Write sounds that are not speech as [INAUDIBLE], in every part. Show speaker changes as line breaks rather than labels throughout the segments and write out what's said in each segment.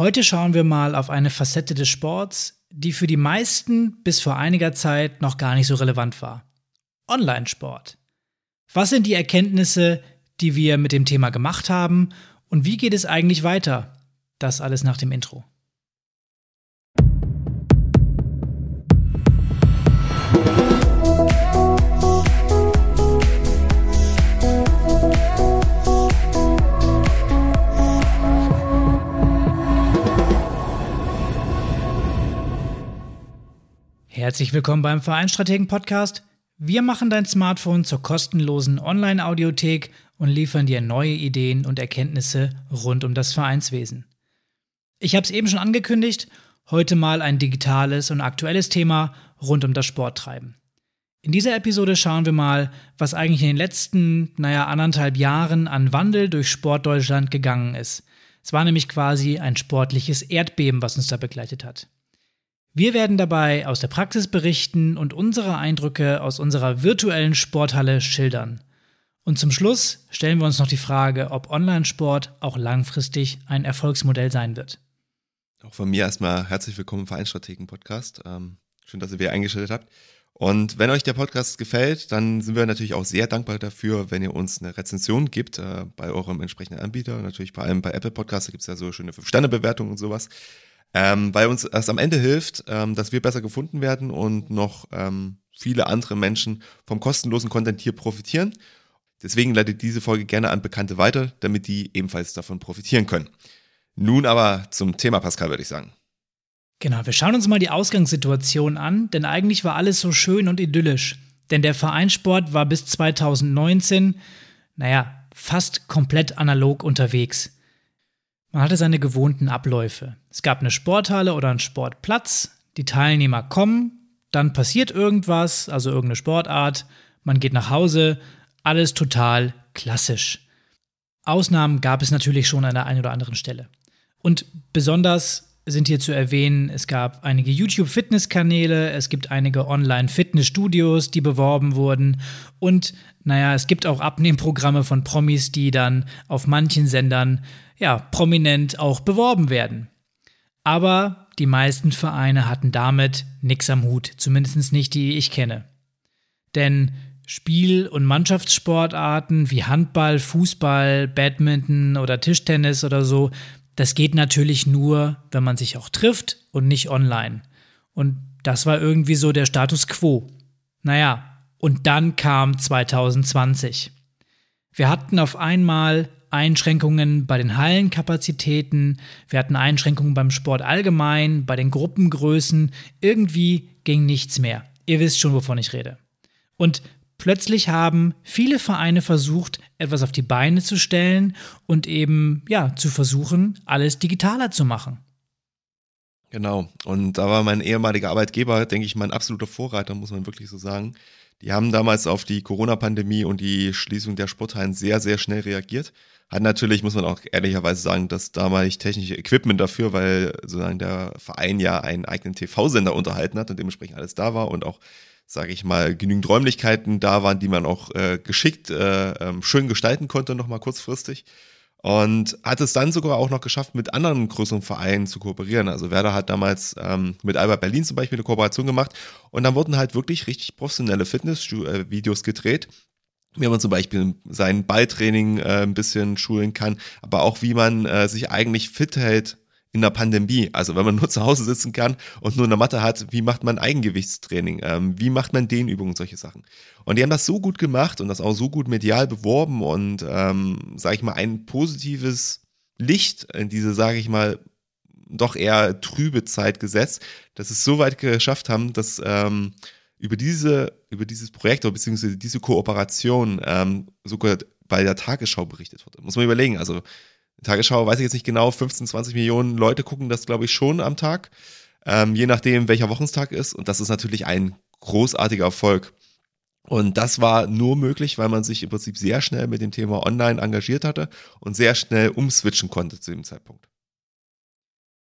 Heute schauen wir mal auf eine Facette des Sports, die für die meisten bis vor einiger Zeit noch gar nicht so relevant war. Online-Sport. Was sind die Erkenntnisse, die wir mit dem Thema gemacht haben und wie geht es eigentlich weiter? Das alles nach dem Intro. Herzlich willkommen beim Vereinstrategen Podcast. Wir machen dein Smartphone zur kostenlosen Online-Audiothek und liefern dir neue Ideen und Erkenntnisse rund um das Vereinswesen. Ich habe es eben schon angekündigt, heute mal ein digitales und aktuelles Thema rund um das Sporttreiben. In dieser Episode schauen wir mal, was eigentlich in den letzten, naja, anderthalb Jahren an Wandel durch Sportdeutschland gegangen ist. Es war nämlich quasi ein sportliches Erdbeben, was uns da begleitet hat. Wir werden dabei aus der Praxis berichten und unsere Eindrücke aus unserer virtuellen Sporthalle schildern. Und zum Schluss stellen wir uns noch die Frage, ob Online-Sport auch langfristig ein Erfolgsmodell sein wird.
Auch von mir erstmal herzlich willkommen im Vereinsstrategen-Podcast. Ähm, schön, dass ihr wieder eingeschaltet habt. Und wenn euch der Podcast gefällt, dann sind wir natürlich auch sehr dankbar dafür, wenn ihr uns eine Rezension gibt äh, bei eurem entsprechenden Anbieter. Natürlich vor allem bei Apple Podcasts, da gibt es ja so schöne 5-Sterne-Bewertungen und sowas ähm, weil uns das am Ende hilft, ähm, dass wir besser gefunden werden und noch ähm, viele andere Menschen vom kostenlosen Content hier profitieren. Deswegen leitet diese Folge gerne an Bekannte weiter, damit die ebenfalls davon profitieren können. Nun aber zum Thema, Pascal, würde ich sagen.
Genau, wir schauen uns mal die Ausgangssituation an, denn eigentlich war alles so schön und idyllisch. Denn der Vereinssport war bis 2019, naja, fast komplett analog unterwegs. Man hatte seine gewohnten Abläufe. Es gab eine Sporthalle oder einen Sportplatz, die Teilnehmer kommen, dann passiert irgendwas, also irgendeine Sportart, man geht nach Hause, alles total klassisch. Ausnahmen gab es natürlich schon an der einen oder anderen Stelle. Und besonders sind hier zu erwähnen, es gab einige YouTube-Fitnesskanäle, es gibt einige Online-Fitnessstudios, die beworben wurden und naja, es gibt auch Abnehmprogramme von Promis, die dann auf manchen Sendern ja, prominent auch beworben werden. Aber die meisten Vereine hatten damit nichts am Hut, zumindest nicht die ich kenne. Denn Spiel- und Mannschaftssportarten wie Handball, Fußball, Badminton oder Tischtennis oder so, das geht natürlich nur, wenn man sich auch trifft und nicht online. Und das war irgendwie so der Status quo. Naja, und dann kam 2020. Wir hatten auf einmal Einschränkungen bei den Hallenkapazitäten, wir hatten Einschränkungen beim Sport allgemein, bei den Gruppengrößen, irgendwie ging nichts mehr. Ihr wisst schon, wovon ich rede. Und plötzlich haben viele Vereine versucht, etwas auf die Beine zu stellen und eben, ja, zu versuchen, alles digitaler zu machen.
Genau. Und da war mein ehemaliger Arbeitgeber, denke ich, mein absoluter Vorreiter, muss man wirklich so sagen. Die haben damals auf die Corona-Pandemie und die Schließung der Sporthallen sehr, sehr schnell reagiert. Hat natürlich, muss man auch ehrlicherweise sagen, das damalig technische Equipment dafür, weil sozusagen der Verein ja einen eigenen TV-Sender unterhalten hat und dementsprechend alles da war und auch, sage ich mal, genügend Räumlichkeiten da waren, die man auch äh, geschickt äh, ähm, schön gestalten konnte, nochmal kurzfristig. Und hat es dann sogar auch noch geschafft, mit anderen größeren Vereinen zu kooperieren. Also Werder hat damals ähm, mit Albert Berlin zum Beispiel eine Kooperation gemacht und dann wurden halt wirklich richtig professionelle Fitness-Videos gedreht, wie man zum Beispiel sein Balltraining äh, ein bisschen schulen kann, aber auch wie man äh, sich eigentlich fit hält in der Pandemie. Also wenn man nur [LAUGHS] zu Hause sitzen kann und nur eine Matte hat, wie macht man Eigengewichtstraining? Ähm, wie macht man Dehnübungen, solche Sachen? Und die haben das so gut gemacht und das auch so gut medial beworben und, ähm, sage ich mal, ein positives Licht in diese, sage ich mal, doch eher trübe Zeit gesetzt, dass es so weit geschafft haben, dass ähm, über diese, über dieses Projekt oder beziehungsweise diese Kooperation ähm, sogar bei der Tagesschau berichtet wurde. Muss man überlegen. Also Tagesschau, weiß ich jetzt nicht genau, 15, 20 Millionen Leute gucken das, glaube ich, schon am Tag. Ähm, je nachdem, welcher Wochentag ist. Und das ist natürlich ein großartiger Erfolg. Und das war nur möglich, weil man sich im Prinzip sehr schnell mit dem Thema Online engagiert hatte und sehr schnell umswitchen konnte zu dem Zeitpunkt.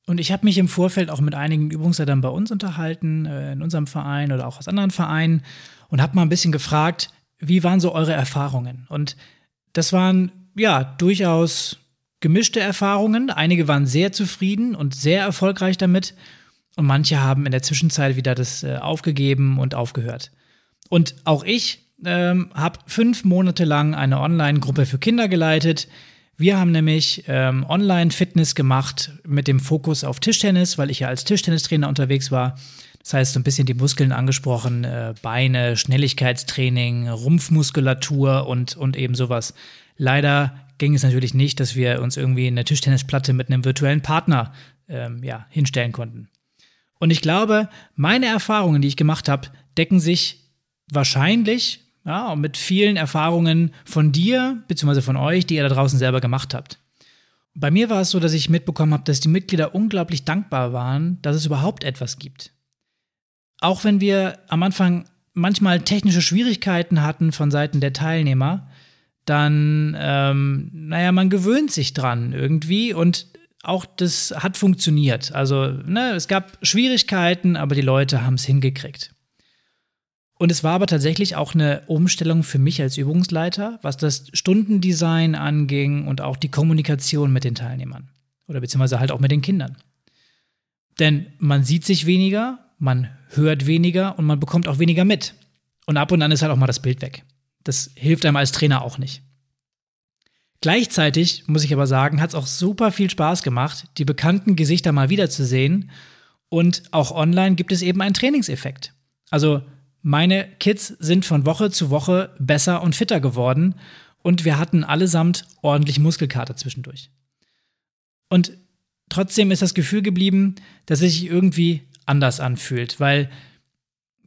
Und ich habe mich im Vorfeld auch mit einigen Übungsleitern bei uns unterhalten, äh, in unserem Verein oder auch aus anderen Vereinen, und habe mal ein bisschen gefragt, wie waren so eure Erfahrungen? Und das waren ja durchaus gemischte Erfahrungen. Einige waren sehr zufrieden und sehr erfolgreich damit. Und manche haben in der Zwischenzeit wieder das äh, aufgegeben und aufgehört. Und auch ich ähm, habe fünf Monate lang eine Online-Gruppe für Kinder geleitet. Wir haben nämlich ähm, Online-Fitness gemacht mit dem Fokus auf Tischtennis, weil ich ja als Tischtennistrainer unterwegs war. Das heißt, so ein bisschen die Muskeln angesprochen, äh, Beine, Schnelligkeitstraining, Rumpfmuskulatur und, und eben sowas. Leider ging es natürlich nicht, dass wir uns irgendwie eine Tischtennisplatte mit einem virtuellen Partner ähm, ja, hinstellen konnten. Und ich glaube, meine Erfahrungen, die ich gemacht habe, decken sich wahrscheinlich ja, mit vielen Erfahrungen von dir bzw. von euch, die ihr da draußen selber gemacht habt. Bei mir war es so, dass ich mitbekommen habe, dass die Mitglieder unglaublich dankbar waren, dass es überhaupt etwas gibt. Auch wenn wir am Anfang manchmal technische Schwierigkeiten hatten von Seiten der Teilnehmer, dann, ähm, naja, man gewöhnt sich dran irgendwie und auch das hat funktioniert. Also, ne, es gab Schwierigkeiten, aber die Leute haben es hingekriegt. Und es war aber tatsächlich auch eine Umstellung für mich als Übungsleiter, was das Stundendesign anging und auch die Kommunikation mit den Teilnehmern. Oder beziehungsweise halt auch mit den Kindern. Denn man sieht sich weniger, man hört weniger und man bekommt auch weniger mit. Und ab und an ist halt auch mal das Bild weg. Das hilft einem als Trainer auch nicht. Gleichzeitig, muss ich aber sagen, hat es auch super viel Spaß gemacht, die bekannten Gesichter mal wiederzusehen. Und auch online gibt es eben einen Trainingseffekt. Also meine Kids sind von Woche zu Woche besser und fitter geworden und wir hatten allesamt ordentlich Muskelkater zwischendurch. Und trotzdem ist das Gefühl geblieben, dass es sich irgendwie anders anfühlt, weil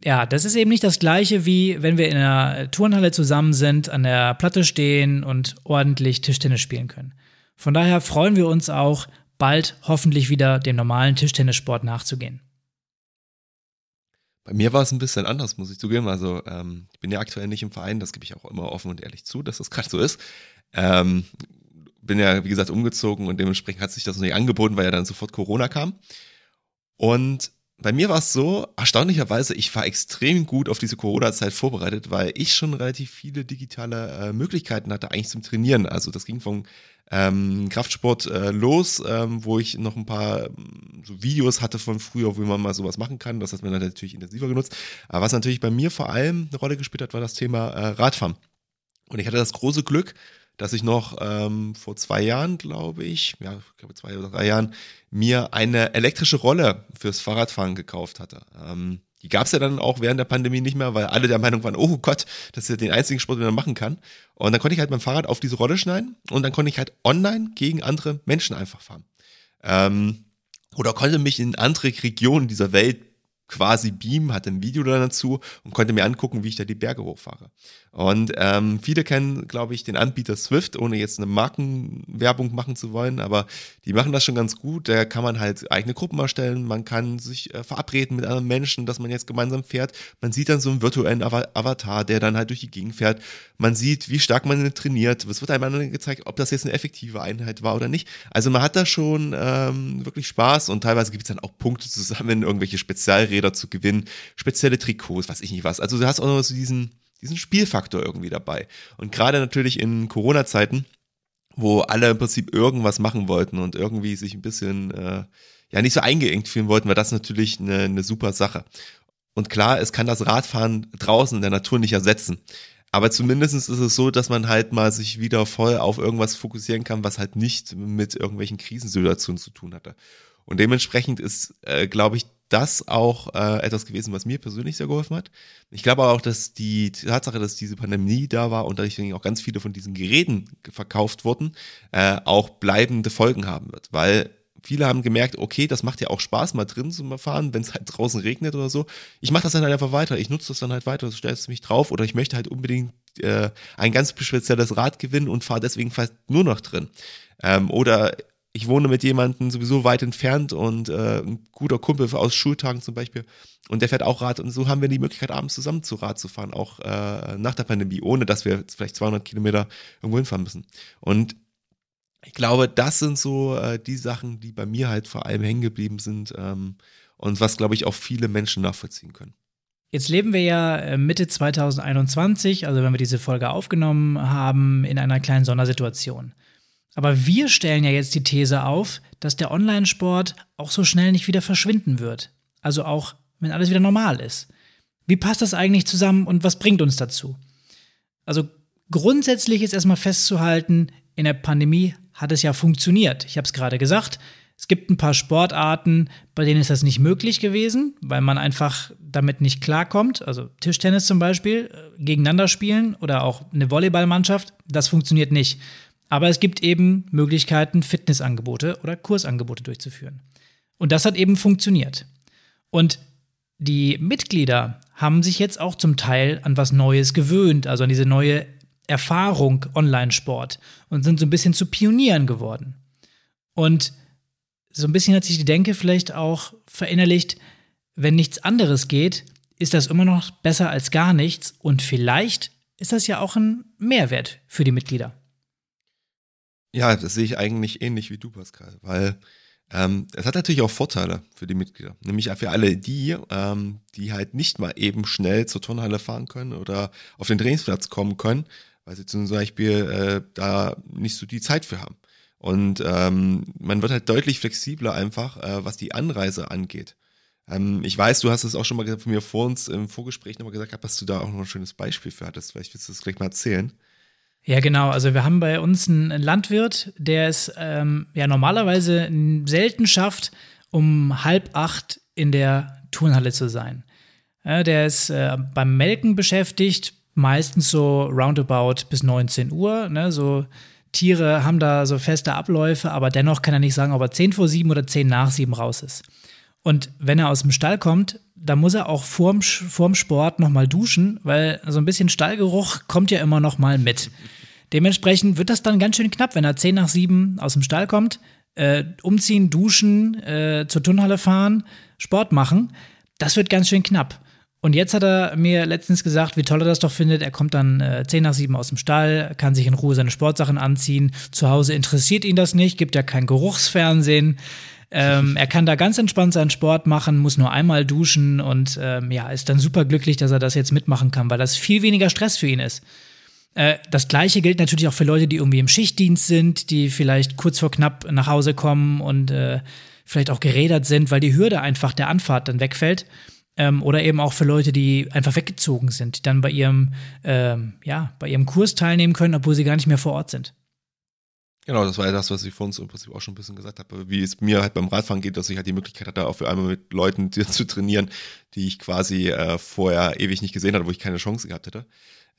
ja, das ist eben nicht das gleiche wie wenn wir in einer Turnhalle zusammen sind, an der Platte stehen und ordentlich Tischtennis spielen können. Von daher freuen wir uns auch, bald hoffentlich wieder dem normalen Tischtennissport nachzugehen.
Bei mir war es ein bisschen anders, muss ich zugeben. Also ähm, ich bin ja aktuell nicht im Verein, das gebe ich auch immer offen und ehrlich zu, dass das gerade so ist. Ähm, bin ja, wie gesagt, umgezogen und dementsprechend hat sich das nicht angeboten, weil ja dann sofort Corona kam. Und bei mir war es so, erstaunlicherweise, ich war extrem gut auf diese Corona-Zeit vorbereitet, weil ich schon relativ viele digitale äh, Möglichkeiten hatte, eigentlich zum Trainieren. Also das ging vom ähm, Kraftsport äh, los, ähm, wo ich noch ein paar ähm, so Videos hatte von früher, wo man mal sowas machen kann. Das hat man natürlich intensiver genutzt. Aber was natürlich bei mir vor allem eine Rolle gespielt hat, war das Thema äh, Radfahren. Und ich hatte das große Glück, dass ich noch ähm, vor zwei Jahren, glaube ich, ja, ich glaube zwei oder drei Jahren, mir eine elektrische Rolle fürs Fahrradfahren gekauft hatte. Ähm, die gab es ja dann auch während der Pandemie nicht mehr, weil alle der Meinung waren, oh Gott, das ist ja den einzigen Sport, den man machen kann. Und dann konnte ich halt mein Fahrrad auf diese Rolle schneiden und dann konnte ich halt online gegen andere Menschen einfach fahren. Ähm, oder konnte mich in andere Regionen dieser Welt quasi beamen, hatte ein Video dazu und konnte mir angucken, wie ich da die Berge hochfahre. Und ähm, viele kennen, glaube ich, den Anbieter Swift, ohne jetzt eine Markenwerbung machen zu wollen, aber die machen das schon ganz gut. Da kann man halt eigene Gruppen erstellen, man kann sich äh, verabreden mit anderen Menschen, dass man jetzt gemeinsam fährt. Man sieht dann so einen virtuellen Avatar, der dann halt durch die Gegend fährt. Man sieht, wie stark man trainiert. Es wird einem dann gezeigt, ob das jetzt eine effektive Einheit war oder nicht. Also man hat da schon ähm, wirklich Spaß und teilweise gibt es dann auch Punkte zusammen, irgendwelche Spezialräder zu gewinnen, spezielle Trikots, weiß ich nicht was. Also du hast auch noch so diesen diesen Spielfaktor irgendwie dabei. Und gerade natürlich in Corona-Zeiten, wo alle im Prinzip irgendwas machen wollten und irgendwie sich ein bisschen äh, ja nicht so eingeengt fühlen wollten, war das natürlich eine, eine super Sache. Und klar, es kann das Radfahren draußen in der Natur nicht ersetzen. Aber zumindest ist es so, dass man halt mal sich wieder voll auf irgendwas fokussieren kann, was halt nicht mit irgendwelchen Krisensituationen zu tun hatte. Und dementsprechend ist, äh, glaube ich, das auch äh, etwas gewesen, was mir persönlich sehr geholfen hat. Ich glaube auch, dass die Tatsache, dass diese Pandemie da war und dadurch auch ganz viele von diesen Geräten verkauft wurden, äh, auch bleibende Folgen haben wird. Weil viele haben gemerkt, okay, das macht ja auch Spaß, mal drin zu fahren, wenn es halt draußen regnet oder so. Ich mache das dann halt einfach weiter. Ich nutze das dann halt weiter, du stellst mich drauf oder ich möchte halt unbedingt äh, ein ganz spezielles Rad gewinnen und fahre deswegen fast nur noch drin. Ähm, oder ich wohne mit jemandem sowieso weit entfernt und äh, ein guter Kumpel aus Schultagen zum Beispiel und der fährt auch Rad und so haben wir die Möglichkeit abends zusammen zu Rad zu fahren, auch äh, nach der Pandemie, ohne dass wir vielleicht 200 Kilometer irgendwo hinfahren müssen. Und ich glaube, das sind so äh, die Sachen, die bei mir halt vor allem hängen geblieben sind ähm, und was, glaube ich, auch viele Menschen nachvollziehen können.
Jetzt leben wir ja äh, Mitte 2021, also wenn wir diese Folge aufgenommen haben, in einer kleinen Sondersituation. Aber wir stellen ja jetzt die These auf, dass der Online-Sport auch so schnell nicht wieder verschwinden wird. Also auch, wenn alles wieder normal ist. Wie passt das eigentlich zusammen und was bringt uns dazu? Also grundsätzlich ist erstmal festzuhalten, in der Pandemie hat es ja funktioniert. Ich habe es gerade gesagt, es gibt ein paar Sportarten, bei denen ist das nicht möglich gewesen, weil man einfach damit nicht klarkommt. Also Tischtennis zum Beispiel, äh, gegeneinander spielen oder auch eine Volleyballmannschaft, das funktioniert nicht. Aber es gibt eben Möglichkeiten, Fitnessangebote oder Kursangebote durchzuführen. Und das hat eben funktioniert. Und die Mitglieder haben sich jetzt auch zum Teil an was Neues gewöhnt, also an diese neue Erfahrung Online-Sport und sind so ein bisschen zu Pionieren geworden. Und so ein bisschen hat sich die Denke vielleicht auch verinnerlicht, wenn nichts anderes geht, ist das immer noch besser als gar nichts und vielleicht ist das ja auch ein Mehrwert für die Mitglieder.
Ja, das sehe ich eigentlich ähnlich wie du, Pascal, weil ähm, es hat natürlich auch Vorteile für die Mitglieder, nämlich für alle die, ähm, die halt nicht mal eben schnell zur Turnhalle fahren können oder auf den Trainingsplatz kommen können, weil sie zum Beispiel äh, da nicht so die Zeit für haben. Und ähm, man wird halt deutlich flexibler einfach, äh, was die Anreise angeht. Ähm, ich weiß, du hast es auch schon mal von mir vor uns im Vorgespräch nochmal gesagt, dass du da auch noch ein schönes Beispiel für hattest. Vielleicht willst du das gleich mal erzählen.
Ja, genau. Also wir haben bei uns einen Landwirt, der es ähm, ja normalerweise selten schafft, um halb acht in der Turnhalle zu sein. Ja, der ist äh, beim Melken beschäftigt, meistens so roundabout bis 19 Uhr. Ne, so Tiere haben da so feste Abläufe, aber dennoch kann er nicht sagen, ob er 10 vor 7 oder 10 nach 7 raus ist. Und wenn er aus dem Stall kommt, dann muss er auch vorm, vorm Sport nochmal duschen, weil so ein bisschen Stallgeruch kommt ja immer nochmal mit. Dementsprechend wird das dann ganz schön knapp, wenn er 10 nach 7 aus dem Stall kommt, äh, umziehen, duschen, äh, zur Turnhalle fahren, Sport machen. Das wird ganz schön knapp. Und jetzt hat er mir letztens gesagt, wie toll er das doch findet. Er kommt dann äh, 10 nach 7 aus dem Stall, kann sich in Ruhe seine Sportsachen anziehen. Zu Hause interessiert ihn das nicht, gibt ja kein Geruchsfernsehen. Ähm, er kann da ganz entspannt seinen Sport machen, muss nur einmal duschen und ähm, ja, ist dann super glücklich, dass er das jetzt mitmachen kann, weil das viel weniger Stress für ihn ist. Äh, das gleiche gilt natürlich auch für Leute, die irgendwie im Schichtdienst sind, die vielleicht kurz vor knapp nach Hause kommen und äh, vielleicht auch gerädert sind, weil die Hürde einfach der Anfahrt dann wegfällt. Ähm, oder eben auch für Leute, die einfach weggezogen sind, die dann bei ihrem, ähm, ja, bei ihrem Kurs teilnehmen können, obwohl sie gar nicht mehr vor Ort sind.
Genau, das war ja das, was ich vor uns im Prinzip auch schon ein bisschen gesagt habe, wie es mir halt beim Radfahren geht, dass ich halt die Möglichkeit hatte, auch für einmal mit Leuten [LAUGHS] zu trainieren, die ich quasi äh, vorher ewig nicht gesehen hatte, wo ich keine Chance gehabt hätte.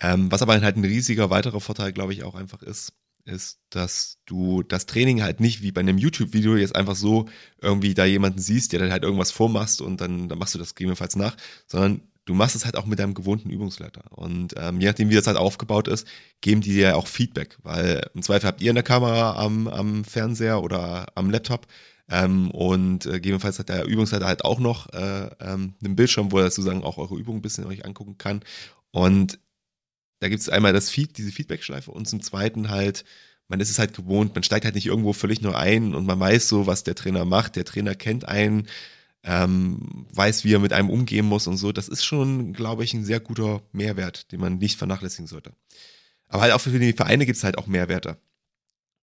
Ähm, was aber halt ein riesiger weiterer Vorteil, glaube ich, auch einfach ist, ist, dass du das Training halt nicht wie bei einem YouTube-Video jetzt einfach so irgendwie da jemanden siehst, der dann halt irgendwas vormachst und dann, dann machst du das gegebenenfalls nach, sondern du machst es halt auch mit deinem gewohnten Übungsleiter. Und ähm, je nachdem, wie das halt aufgebaut ist, geben die dir auch Feedback, weil im Zweifel habt ihr eine Kamera am, am Fernseher oder am Laptop ähm, und äh, gegebenenfalls hat der Übungsleiter halt auch noch äh, ähm, einen Bildschirm, wo er sozusagen auch eure Übung ein bisschen euch angucken kann. Und da gibt es einmal das Feed, diese Feedback-Schleife und zum zweiten halt, man ist es halt gewohnt, man steigt halt nicht irgendwo völlig nur ein und man weiß so, was der Trainer macht. Der Trainer kennt einen, ähm, weiß, wie er mit einem umgehen muss und so. Das ist schon, glaube ich, ein sehr guter Mehrwert, den man nicht vernachlässigen sollte. Aber halt auch für die Vereine gibt es halt auch Mehrwerte.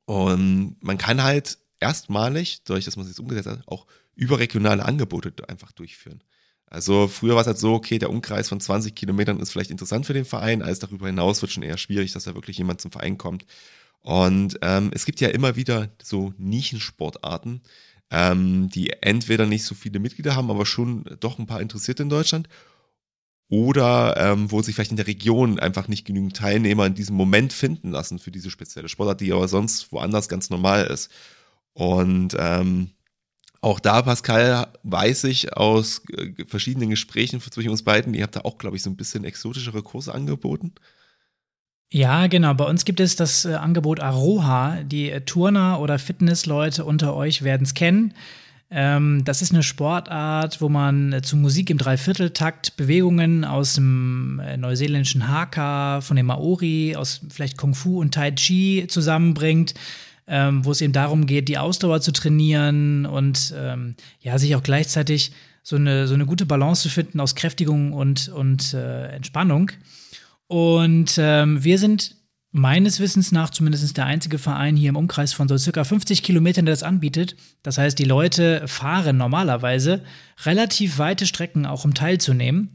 Und man kann halt erstmalig, dadurch, dass man es jetzt umgesetzt hat, auch überregionale Angebote einfach durchführen. Also früher war es halt so, okay, der Umkreis von 20 Kilometern ist vielleicht interessant für den Verein, als darüber hinaus wird schon eher schwierig, dass da wirklich jemand zum Verein kommt. Und ähm, es gibt ja immer wieder so Nischensportarten, ähm, die entweder nicht so viele Mitglieder haben, aber schon doch ein paar Interessierte in Deutschland. Oder ähm, wo sich vielleicht in der Region einfach nicht genügend Teilnehmer in diesem Moment finden lassen für diese spezielle Sportart, die aber sonst woanders ganz normal ist. Und ähm, auch da, Pascal, weiß ich aus äh, verschiedenen Gesprächen zwischen uns beiden, ihr habt da auch, glaube ich, so ein bisschen exotischere Kurse angeboten.
Ja, genau. Bei uns gibt es das äh, Angebot Aroha. Die äh, Turner oder Fitnessleute unter euch werden es kennen. Ähm, das ist eine Sportart, wo man äh, zu Musik im Dreivierteltakt Bewegungen aus dem äh, neuseeländischen Haka, von dem Maori, aus vielleicht Kung Fu und Tai Chi zusammenbringt ähm, wo es eben darum geht, die Ausdauer zu trainieren und ähm, ja, sich auch gleichzeitig so eine, so eine gute Balance zu finden aus Kräftigung und, und äh, Entspannung. Und ähm, wir sind meines Wissens nach zumindest der einzige Verein hier im Umkreis von so circa 50 Kilometern, der das anbietet. Das heißt, die Leute fahren normalerweise relativ weite Strecken auch, um teilzunehmen.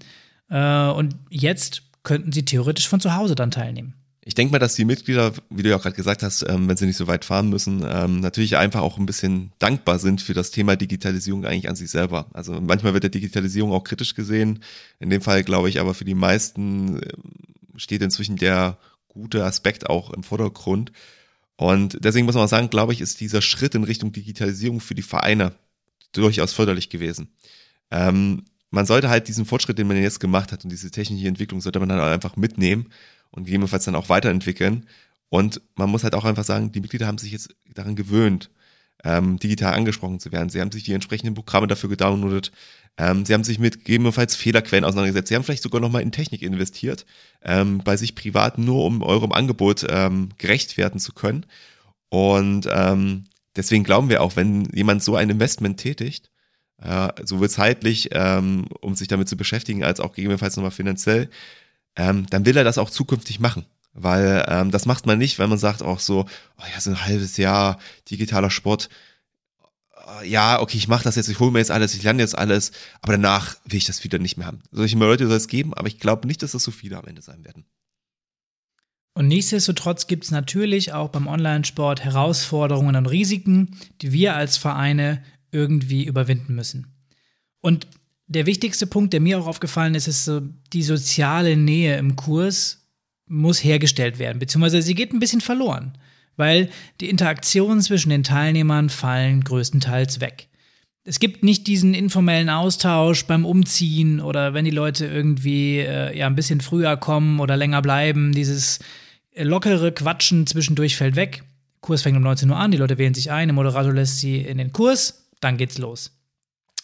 Äh, und jetzt könnten sie theoretisch von zu Hause dann teilnehmen.
Ich denke mal, dass die Mitglieder, wie du ja auch gerade gesagt hast, ähm, wenn sie nicht so weit fahren müssen, ähm, natürlich einfach auch ein bisschen dankbar sind für das Thema Digitalisierung eigentlich an sich selber. Also manchmal wird der Digitalisierung auch kritisch gesehen. In dem Fall glaube ich aber für die meisten ähm, steht inzwischen der gute Aspekt auch im Vordergrund. Und deswegen muss man auch sagen, glaube ich, ist dieser Schritt in Richtung Digitalisierung für die Vereine durchaus förderlich gewesen. Ähm, man sollte halt diesen Fortschritt, den man jetzt gemacht hat und diese technische Entwicklung, sollte man dann einfach mitnehmen und gegebenenfalls dann auch weiterentwickeln. Und man muss halt auch einfach sagen, die Mitglieder haben sich jetzt daran gewöhnt, ähm, digital angesprochen zu werden. Sie haben sich die entsprechenden Programme dafür gedownloadet. Ähm, sie haben sich mit gegebenenfalls Fehlerquellen auseinandergesetzt. Sie haben vielleicht sogar nochmal in Technik investiert, ähm, bei sich privat nur, um eurem Angebot ähm, gerecht werden zu können. Und ähm, deswegen glauben wir auch, wenn jemand so ein Investment tätigt, äh, sowohl zeitlich, ähm, um sich damit zu beschäftigen, als auch gegebenenfalls nochmal finanziell, ähm, dann will er das auch zukünftig machen. Weil ähm, das macht man nicht, wenn man sagt auch so, oh ja, so ein halbes Jahr digitaler Sport, äh, ja, okay, ich mache das jetzt, ich hole mir jetzt alles, ich lerne jetzt alles, aber danach will ich das wieder nicht mehr haben. Solche Leute soll es geben, aber ich glaube nicht, dass das so viele am Ende sein werden.
Und nichtsdestotrotz gibt es natürlich auch beim Online-Sport Herausforderungen und Risiken, die wir als Vereine irgendwie überwinden müssen. Und der wichtigste Punkt, der mir auch aufgefallen ist, ist so, die soziale Nähe im Kurs muss hergestellt werden, beziehungsweise sie geht ein bisschen verloren weil die Interaktionen zwischen den Teilnehmern fallen größtenteils weg. Es gibt nicht diesen informellen Austausch beim Umziehen oder wenn die Leute irgendwie äh, ja ein bisschen früher kommen oder länger bleiben. Dieses lockere Quatschen zwischendurch fällt weg. Kurs fängt um 19 Uhr an, die Leute wählen sich ein, der Moderator lässt sie in den Kurs, dann geht's los.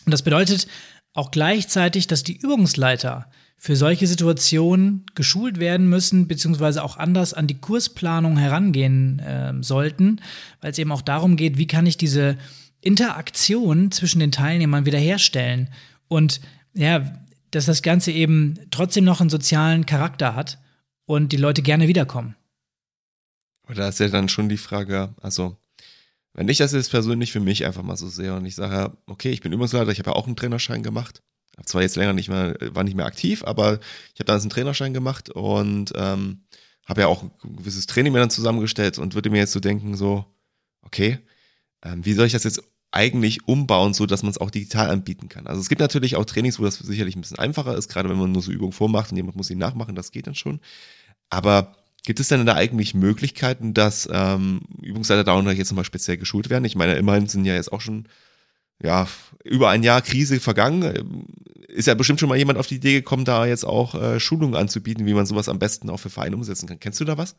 Und das bedeutet auch gleichzeitig, dass die Übungsleiter für solche Situationen geschult werden müssen, beziehungsweise auch anders an die Kursplanung herangehen äh, sollten, weil es eben auch darum geht, wie kann ich diese Interaktion zwischen den Teilnehmern wiederherstellen und ja, dass das Ganze eben trotzdem noch einen sozialen Charakter hat und die Leute gerne wiederkommen.
Aber da ist ja dann schon die Frage, also wenn ich das jetzt persönlich für mich einfach mal so sehe und ich sage, okay, ich bin Übungsleiter, ich habe ja auch einen Trainerschein gemacht, habe zwar jetzt länger nicht mehr, war nicht mehr aktiv, aber ich habe damals einen Trainerschein gemacht und ähm, habe ja auch ein gewisses Training mir dann zusammengestellt und würde mir jetzt so denken, so, okay, ähm, wie soll ich das jetzt eigentlich umbauen, so dass man es auch digital anbieten kann. Also es gibt natürlich auch Trainings, wo das sicherlich ein bisschen einfacher ist, gerade wenn man nur so Übungen vormacht und jemand muss sie nachmachen, das geht dann schon. Aber gibt es denn da eigentlich Möglichkeiten, dass ähm, Übungsleiter auch jetzt nochmal speziell geschult werden? Ich meine, immerhin sind ja jetzt auch schon ja, über ein Jahr Krise vergangen. Ist ja bestimmt schon mal jemand auf die Idee gekommen, da jetzt auch äh, Schulungen anzubieten, wie man sowas am besten auch für Vereine umsetzen kann. Kennst du da was?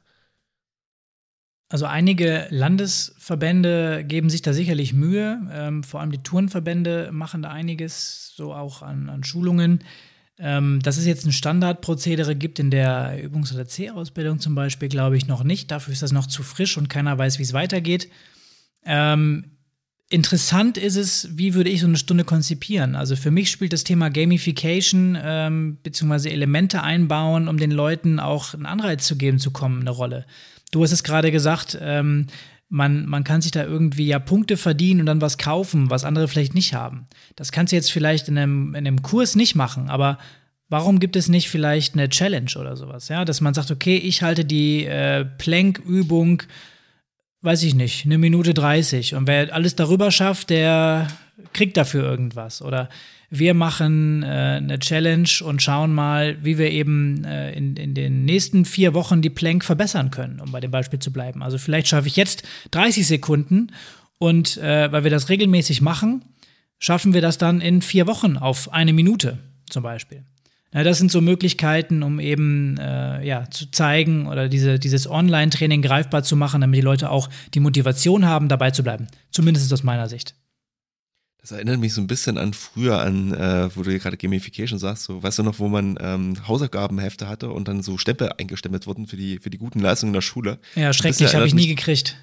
Also einige Landesverbände geben sich da sicherlich Mühe. Ähm, vor allem die Turnverbände machen da einiges, so auch an, an Schulungen. Ähm, dass es jetzt ein Standardprozedere gibt in der Übungs- oder C-Ausbildung zum Beispiel, glaube ich noch nicht. Dafür ist das noch zu frisch und keiner weiß, wie es weitergeht. Ähm, Interessant ist es, wie würde ich so eine Stunde konzipieren? Also für mich spielt das Thema Gamification ähm, bzw. Elemente einbauen, um den Leuten auch einen Anreiz zu geben, zu kommen, eine Rolle. Du hast es gerade gesagt, ähm, man, man kann sich da irgendwie ja Punkte verdienen und dann was kaufen, was andere vielleicht nicht haben. Das kannst du jetzt vielleicht in einem, in einem Kurs nicht machen, aber warum gibt es nicht vielleicht eine Challenge oder sowas? Ja, dass man sagt, okay, ich halte die äh, Plank-Übung weiß ich nicht, eine Minute 30. Und wer alles darüber schafft, der kriegt dafür irgendwas. Oder wir machen äh, eine Challenge und schauen mal, wie wir eben äh, in, in den nächsten vier Wochen die Plank verbessern können, um bei dem Beispiel zu bleiben. Also vielleicht schaffe ich jetzt 30 Sekunden und äh, weil wir das regelmäßig machen, schaffen wir das dann in vier Wochen auf eine Minute zum Beispiel. Ja, das sind so Möglichkeiten, um eben äh, ja, zu zeigen oder diese, dieses Online-Training greifbar zu machen, damit die Leute auch die Motivation haben, dabei zu bleiben. Zumindest aus meiner Sicht.
Das erinnert mich so ein bisschen an früher, an, äh, wo du gerade Gamification sagst, so, weißt du noch, wo man ähm, Hausaufgabenhefte hatte und dann so Stempel eingestempelt wurden für die, für die guten Leistungen in der Schule.
Ja, schrecklich, habe ich nie gekriegt.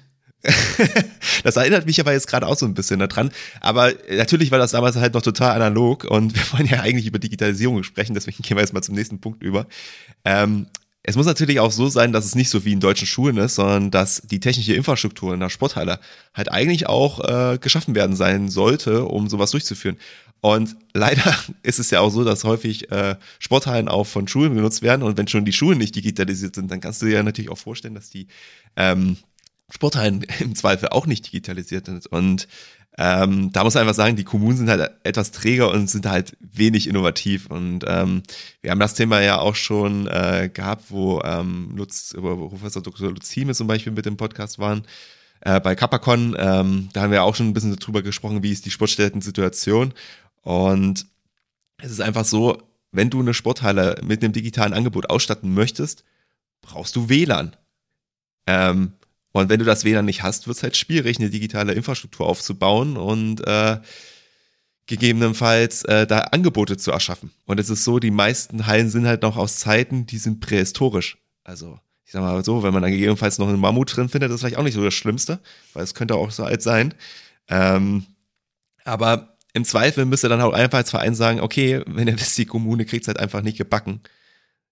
Das erinnert mich aber jetzt gerade auch so ein bisschen daran. Aber natürlich war das damals halt noch total analog und wir wollen ja eigentlich über Digitalisierung sprechen, deswegen gehen wir jetzt mal zum nächsten Punkt über. Ähm, es muss natürlich auch so sein, dass es nicht so wie in deutschen Schulen ist, sondern dass die technische Infrastruktur in der Sporthalle halt eigentlich auch äh, geschaffen werden sein sollte, um sowas durchzuführen. Und leider [LAUGHS] ist es ja auch so, dass häufig äh, Sporthallen auch von Schulen genutzt werden. Und wenn schon die Schulen nicht digitalisiert sind, dann kannst du dir ja natürlich auch vorstellen, dass die ähm, Sporthallen [LAUGHS] im Zweifel auch nicht digitalisiert sind. Und ähm, da muss man einfach sagen, die Kommunen sind halt etwas träger und sind halt wenig innovativ. Und ähm, wir haben das Thema ja auch schon äh, gehabt, wo ähm, Lutz, wo Professor Dr. Lutz Thieme zum Beispiel mit dem Podcast waren. Äh, bei Kapakon, ähm, da haben wir auch schon ein bisschen darüber gesprochen, wie ist die Sportstätten-Situation. Und es ist einfach so, wenn du eine Sporthalle mit einem digitalen Angebot ausstatten möchtest, brauchst du WLAN. Ähm, und wenn du das WLAN nicht hast, wird es halt schwierig, eine digitale Infrastruktur aufzubauen und äh, gegebenenfalls äh, da Angebote zu erschaffen. Und es ist so, die meisten Hallen sind halt noch aus Zeiten, die sind prähistorisch. Also ich sag mal so, wenn man dann gegebenenfalls noch einen Mammut drin findet, das ist vielleicht auch nicht so das Schlimmste, weil es könnte auch so alt sein. Ähm, aber im Zweifel müsste dann auch einfach als Verein sagen, okay, wenn ihr wisst, die Kommune kriegt es halt einfach nicht gebacken,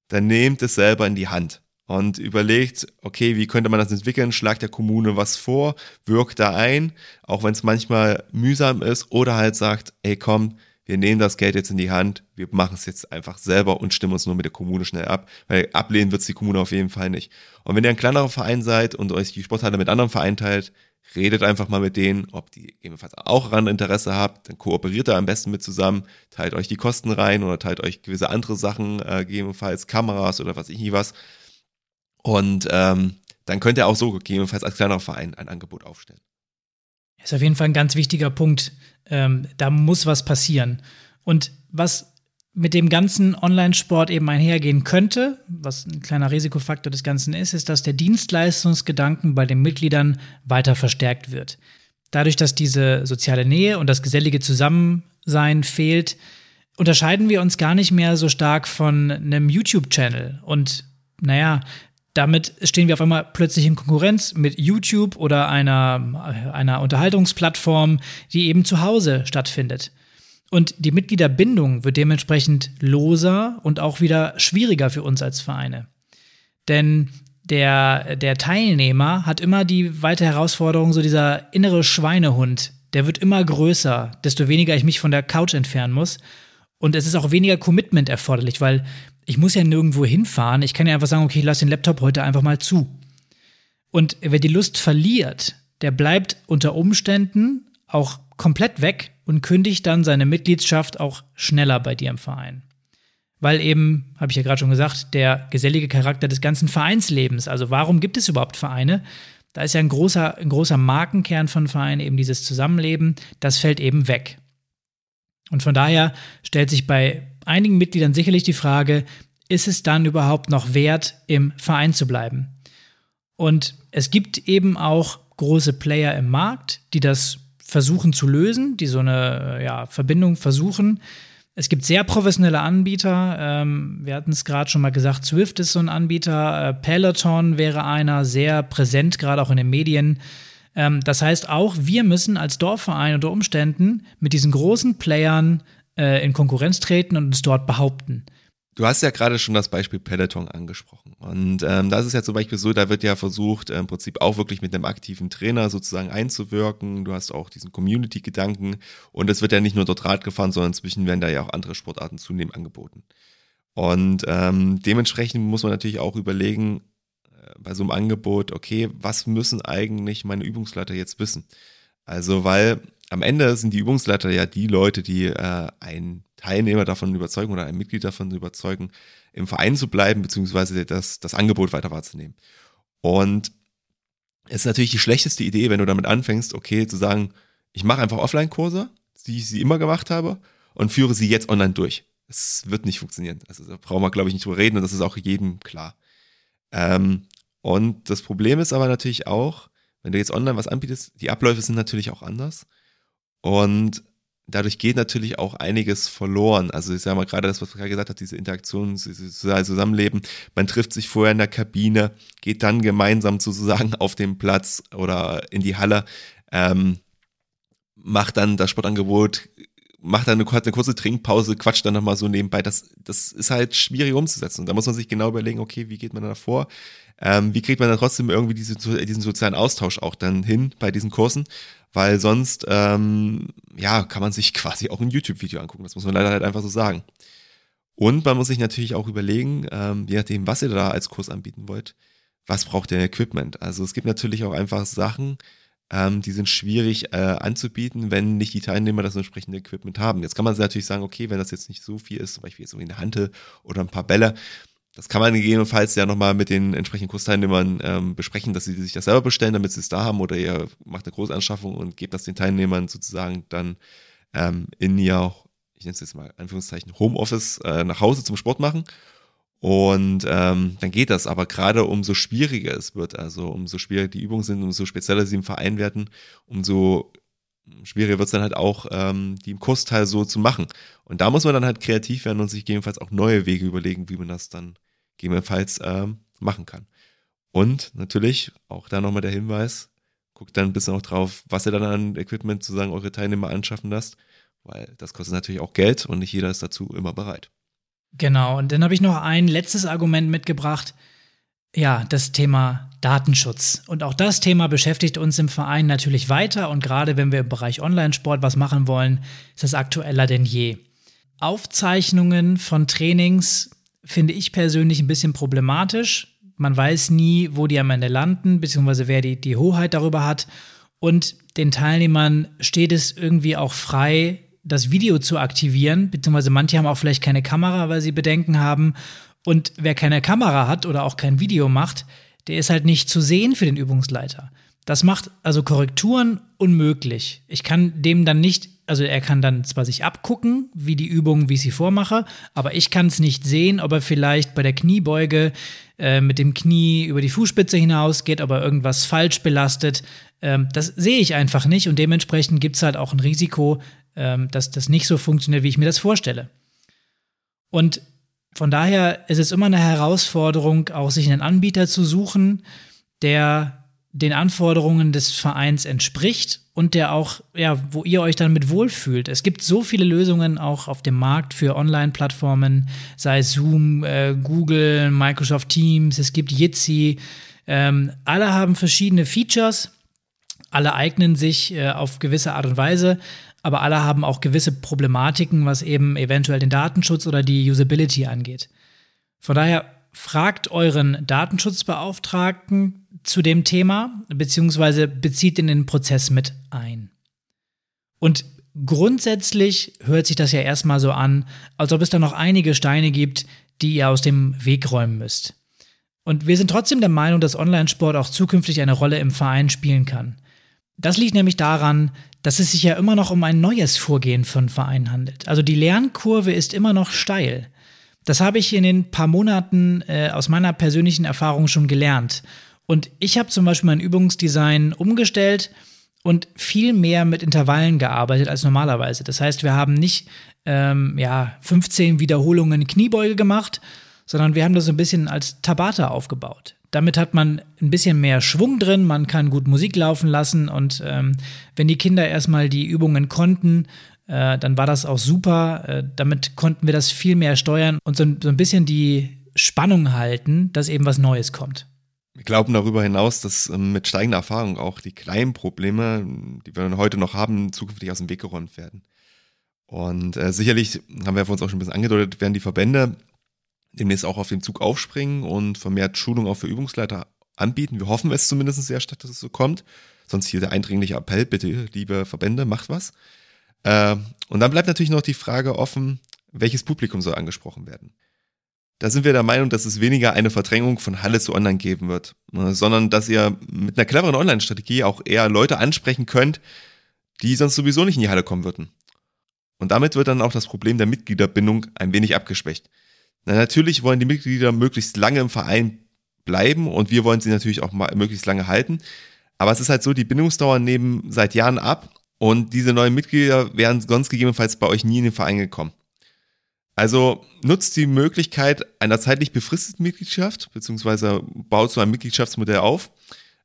dann nehmt es selber in die Hand und überlegt, okay, wie könnte man das entwickeln, schlagt der Kommune was vor, wirkt da ein, auch wenn es manchmal mühsam ist, oder halt sagt, ey komm, wir nehmen das Geld jetzt in die Hand, wir machen es jetzt einfach selber und stimmen uns nur mit der Kommune schnell ab, weil ablehnen wird es die Kommune auf jeden Fall nicht. Und wenn ihr ein kleinerer Verein seid und euch die Sporthalle mit anderen Vereinen teilt, redet einfach mal mit denen, ob die gegebenenfalls auch daran Interesse habt, dann kooperiert da am besten mit zusammen, teilt euch die Kosten rein oder teilt euch gewisse andere Sachen, äh, gegebenenfalls Kameras oder was ich nie was, und ähm, dann könnte er auch so gegebenenfalls als kleinerer Verein ein Angebot aufstellen.
Ist auf jeden Fall ein ganz wichtiger Punkt. Ähm, da muss was passieren. Und was mit dem ganzen Online-Sport eben einhergehen könnte, was ein kleiner Risikofaktor des Ganzen ist, ist, dass der Dienstleistungsgedanken bei den Mitgliedern weiter verstärkt wird. Dadurch, dass diese soziale Nähe und das gesellige Zusammensein fehlt, unterscheiden wir uns gar nicht mehr so stark von einem YouTube-Channel. Und naja, damit stehen wir auf einmal plötzlich in Konkurrenz mit YouTube oder einer, einer Unterhaltungsplattform, die eben zu Hause stattfindet. Und die Mitgliederbindung wird dementsprechend loser und auch wieder schwieriger für uns als Vereine. Denn der, der Teilnehmer hat immer die weite Herausforderung, so dieser innere Schweinehund, der wird immer größer, desto weniger ich mich von der Couch entfernen muss. Und es ist auch weniger Commitment erforderlich, weil ich muss ja nirgendwo hinfahren. Ich kann ja einfach sagen, okay, ich lasse den Laptop heute einfach mal zu. Und wer die Lust verliert, der bleibt unter Umständen auch komplett weg und kündigt dann seine Mitgliedschaft auch schneller bei dir im Verein. Weil eben, habe ich ja gerade schon gesagt, der gesellige Charakter des ganzen Vereinslebens, also warum gibt es überhaupt Vereine? Da ist ja ein großer, ein großer Markenkern von Vereinen, eben dieses Zusammenleben, das fällt eben weg. Und von daher stellt sich bei einigen Mitgliedern sicherlich die Frage, ist es dann überhaupt noch wert, im Verein zu bleiben? Und es gibt eben auch große Player im Markt, die das versuchen zu lösen, die so eine ja, Verbindung versuchen. Es gibt sehr professionelle Anbieter. Ähm, wir hatten es gerade schon mal gesagt, Swift ist so ein Anbieter, äh, Peloton wäre einer, sehr präsent, gerade auch in den Medien. Ähm, das heißt, auch wir müssen als Dorfverein unter Umständen mit diesen großen Playern äh, in Konkurrenz treten und uns dort behaupten.
Du hast ja gerade schon das Beispiel Peloton angesprochen. Und ähm, das ist ja zum Beispiel so, da wird ja versucht, im Prinzip auch wirklich mit einem aktiven Trainer sozusagen einzuwirken. Du hast auch diesen Community-Gedanken. Und es wird ja nicht nur dort Rad gefahren, sondern inzwischen werden da ja auch andere Sportarten zunehmend angeboten. Und ähm, dementsprechend muss man natürlich auch überlegen, äh, bei so einem Angebot, okay, was müssen eigentlich meine Übungsleiter jetzt wissen? Also, weil am Ende sind die Übungsleiter ja die Leute, die äh, einen Teilnehmer davon überzeugen oder ein Mitglied davon überzeugen, im Verein zu bleiben, beziehungsweise das, das Angebot weiter wahrzunehmen. Und es ist natürlich die schlechteste Idee, wenn du damit anfängst, okay, zu sagen, ich mache einfach Offline-Kurse, wie ich sie immer gemacht habe, und führe sie jetzt online durch. Es wird nicht funktionieren. Also da brauchen wir, glaube ich, nicht drüber reden und das ist auch jedem klar. Ähm, und das Problem ist aber natürlich auch, wenn du jetzt online was anbietest, die Abläufe sind natürlich auch anders. Und dadurch geht natürlich auch einiges verloren. Also ich sage mal gerade das, was gerade gesagt hat, diese Interaktion, dieses Zusammenleben. Man trifft sich vorher in der Kabine, geht dann gemeinsam sozusagen auf den Platz oder in die Halle, ähm, macht dann das Sportangebot macht dann eine, eine kurze Trinkpause, quatscht dann nochmal so nebenbei. Das, das ist halt schwierig umzusetzen. Und da muss man sich genau überlegen, okay, wie geht man da vor? Ähm, wie kriegt man dann trotzdem irgendwie diese, diesen sozialen Austausch auch dann hin bei diesen Kursen? Weil sonst, ähm, ja, kann man sich [LAUGHS] quasi auch ein YouTube-Video angucken. Das muss man leider halt einfach so sagen. Und man muss sich natürlich auch überlegen, ähm, je nachdem, was ihr da als Kurs anbieten wollt, was braucht ihr Equipment? Also es gibt natürlich auch einfach Sachen, ähm, die sind schwierig äh, anzubieten, wenn nicht die Teilnehmer das entsprechende Equipment haben. Jetzt kann man natürlich sagen, okay, wenn das jetzt nicht so viel ist, zum Beispiel jetzt irgendwie eine Hantel oder ein paar Bälle, das kann man gegebenenfalls ja nochmal mit den entsprechenden Kursteilnehmern ähm, besprechen, dass sie sich das selber bestellen, damit sie es da haben oder ihr macht eine Großanschaffung und gebt das den Teilnehmern sozusagen dann ähm, in ihr, ich nenne es jetzt mal Anführungszeichen, Homeoffice äh, nach Hause zum Sport machen und ähm, dann geht das. Aber gerade umso schwieriger es wird, also umso schwieriger die Übungen sind, umso spezieller sie im Verein werden, umso schwieriger wird es dann halt auch, ähm, die im Kursteil so zu machen. Und da muss man dann halt kreativ werden und sich gegebenenfalls auch neue Wege überlegen, wie man das dann gegebenenfalls ähm, machen kann. Und natürlich, auch da nochmal der Hinweis, guckt dann ein bisschen auch drauf, was ihr dann an Equipment sozusagen eure Teilnehmer anschaffen lasst, weil das kostet natürlich auch Geld und nicht jeder ist dazu immer bereit.
Genau, und dann habe ich noch ein letztes Argument mitgebracht. Ja, das Thema Datenschutz. Und auch das Thema beschäftigt uns im Verein natürlich weiter. Und gerade wenn wir im Bereich Online-Sport was machen wollen, ist das aktueller denn je. Aufzeichnungen von Trainings finde ich persönlich ein bisschen problematisch. Man weiß nie, wo die am Ende landen, beziehungsweise wer die, die Hoheit darüber hat. Und den Teilnehmern steht es irgendwie auch frei, das Video zu aktivieren, beziehungsweise manche haben auch vielleicht keine Kamera, weil sie Bedenken haben. Und wer keine Kamera hat oder auch kein Video macht, der ist halt nicht zu sehen für den Übungsleiter. Das macht also Korrekturen unmöglich. Ich kann dem dann nicht, also er kann dann zwar sich abgucken, wie die Übung, wie ich sie vormache, aber ich kann es nicht sehen, ob er vielleicht bei der Kniebeuge äh, mit dem Knie über die Fußspitze hinausgeht, ob er irgendwas falsch belastet. Ähm, das sehe ich einfach nicht und dementsprechend gibt es halt auch ein Risiko, ähm, dass das nicht so funktioniert, wie ich mir das vorstelle. Und von daher ist es immer eine Herausforderung, auch sich einen Anbieter zu suchen, der den Anforderungen des Vereins entspricht und der auch, ja, wo ihr euch dann mit wohlfühlt. Es gibt so viele Lösungen auch auf dem Markt für Online-Plattformen, sei Zoom, äh, Google, Microsoft Teams, es gibt Jitsi. Ähm, alle haben verschiedene Features, alle eignen sich äh, auf gewisse Art und Weise, aber alle haben auch gewisse Problematiken, was eben eventuell den Datenschutz oder die Usability angeht. Von daher fragt euren Datenschutzbeauftragten zu dem Thema, beziehungsweise bezieht in den Prozess mit ein. Und grundsätzlich hört sich das ja erstmal so an, als ob es da noch einige Steine gibt, die ihr aus dem Weg räumen müsst. Und wir sind trotzdem der Meinung, dass Online-Sport auch zukünftig eine Rolle im Verein spielen kann. Das liegt nämlich daran, dass es sich ja immer noch um ein neues Vorgehen von Vereinen handelt. Also die Lernkurve ist immer noch steil. Das habe ich in den paar Monaten äh, aus meiner persönlichen Erfahrung schon gelernt. Und ich habe zum Beispiel mein Übungsdesign umgestellt und viel mehr mit Intervallen gearbeitet als normalerweise. Das heißt, wir haben nicht ähm, ja, 15 Wiederholungen Kniebeuge gemacht, sondern wir haben das so ein bisschen als Tabata aufgebaut. Damit hat man ein bisschen mehr Schwung drin, man kann gut Musik laufen lassen und ähm, wenn die Kinder erstmal die Übungen konnten, äh, dann war das auch super. Äh, damit konnten wir das viel mehr steuern und so, so ein bisschen die Spannung halten, dass eben was Neues kommt.
Wir glauben darüber hinaus, dass ähm, mit steigender Erfahrung auch die kleinen Probleme, die wir heute noch haben, zukünftig aus dem Weg geräumt werden. Und äh, sicherlich, haben wir vor uns auch schon ein bisschen angedeutet, werden die Verbände demnächst auch auf den Zug aufspringen und vermehrt Schulung auch für Übungsleiter anbieten. Wir hoffen es zumindest sehr stark, dass es so kommt. Sonst hier der eindringliche Appell, bitte, liebe Verbände, macht was. Äh, und dann bleibt natürlich noch die Frage offen, welches Publikum soll angesprochen werden. Da sind wir der Meinung, dass es weniger eine Verdrängung von Halle zu Online geben wird, ne, sondern dass ihr mit einer cleveren Online-Strategie auch eher Leute ansprechen könnt, die sonst sowieso nicht in die Halle kommen würden. Und damit wird dann auch das Problem der Mitgliederbindung ein wenig abgeschwächt. Na, natürlich wollen die Mitglieder möglichst lange im Verein bleiben und wir wollen sie natürlich auch mal möglichst lange halten. Aber es ist halt so, die Bindungsdauer nehmen seit Jahren ab und diese neuen Mitglieder wären sonst gegebenenfalls bei euch nie in den Verein gekommen. Also nutzt die Möglichkeit einer zeitlich befristeten Mitgliedschaft, beziehungsweise baut so ein Mitgliedschaftsmodell auf,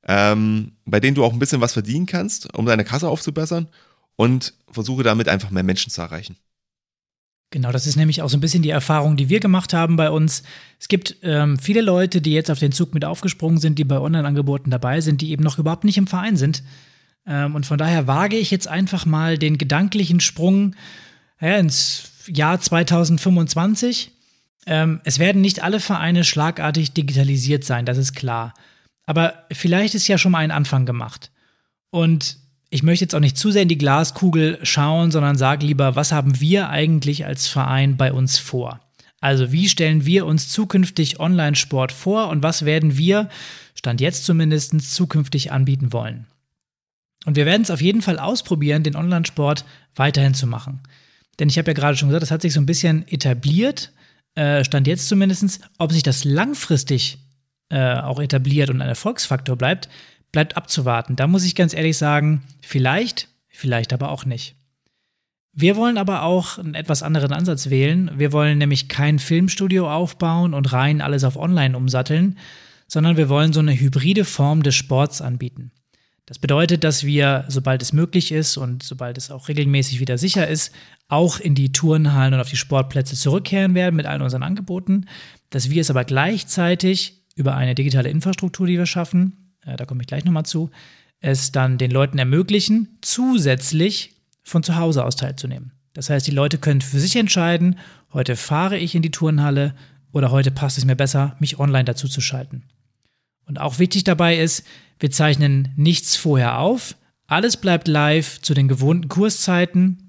ähm, bei dem du auch ein bisschen was verdienen kannst, um deine Kasse aufzubessern und versuche damit einfach mehr Menschen zu erreichen.
Genau, das ist nämlich auch so ein bisschen die Erfahrung, die wir gemacht haben bei uns. Es gibt ähm, viele Leute, die jetzt auf den Zug mit aufgesprungen sind, die bei Online-Angeboten dabei sind, die eben noch überhaupt nicht im Verein sind. Ähm, und von daher wage ich jetzt einfach mal den gedanklichen Sprung ja, ins Jahr 2025. Ähm, es werden nicht alle Vereine schlagartig digitalisiert sein, das ist klar. Aber vielleicht ist ja schon mal ein Anfang gemacht. Und ich möchte jetzt auch nicht zu sehr in die Glaskugel schauen, sondern sage lieber, was haben wir eigentlich als Verein bei uns vor? Also wie stellen wir uns zukünftig Online-Sport vor und was werden wir, Stand jetzt zumindest, zukünftig anbieten wollen? Und wir werden es auf jeden Fall ausprobieren, den Online-Sport weiterhin zu machen. Denn ich habe ja gerade schon gesagt, das hat sich so ein bisschen etabliert, äh, Stand jetzt zumindest. Ob sich das langfristig äh, auch etabliert und ein Erfolgsfaktor bleibt, bleibt abzuwarten. Da muss ich ganz ehrlich sagen, vielleicht, vielleicht aber auch nicht. Wir wollen aber auch einen etwas anderen Ansatz wählen. Wir wollen nämlich kein Filmstudio aufbauen und rein alles auf Online umsatteln, sondern wir wollen so eine hybride Form des Sports anbieten. Das bedeutet, dass wir, sobald es möglich ist und sobald es auch regelmäßig wieder sicher ist, auch in die Turnhallen und auf die Sportplätze zurückkehren werden mit allen unseren Angeboten, dass wir es aber gleichzeitig über eine digitale Infrastruktur, die wir schaffen, äh, da komme ich gleich nochmal zu, es dann den Leuten ermöglichen, zusätzlich von zu Hause aus teilzunehmen. Das heißt, die Leute können für sich entscheiden, heute fahre ich in die Turnhalle oder heute passt es mir besser, mich online dazu zu schalten. Und auch wichtig dabei ist, wir zeichnen nichts vorher auf, alles bleibt live zu den gewohnten Kurszeiten.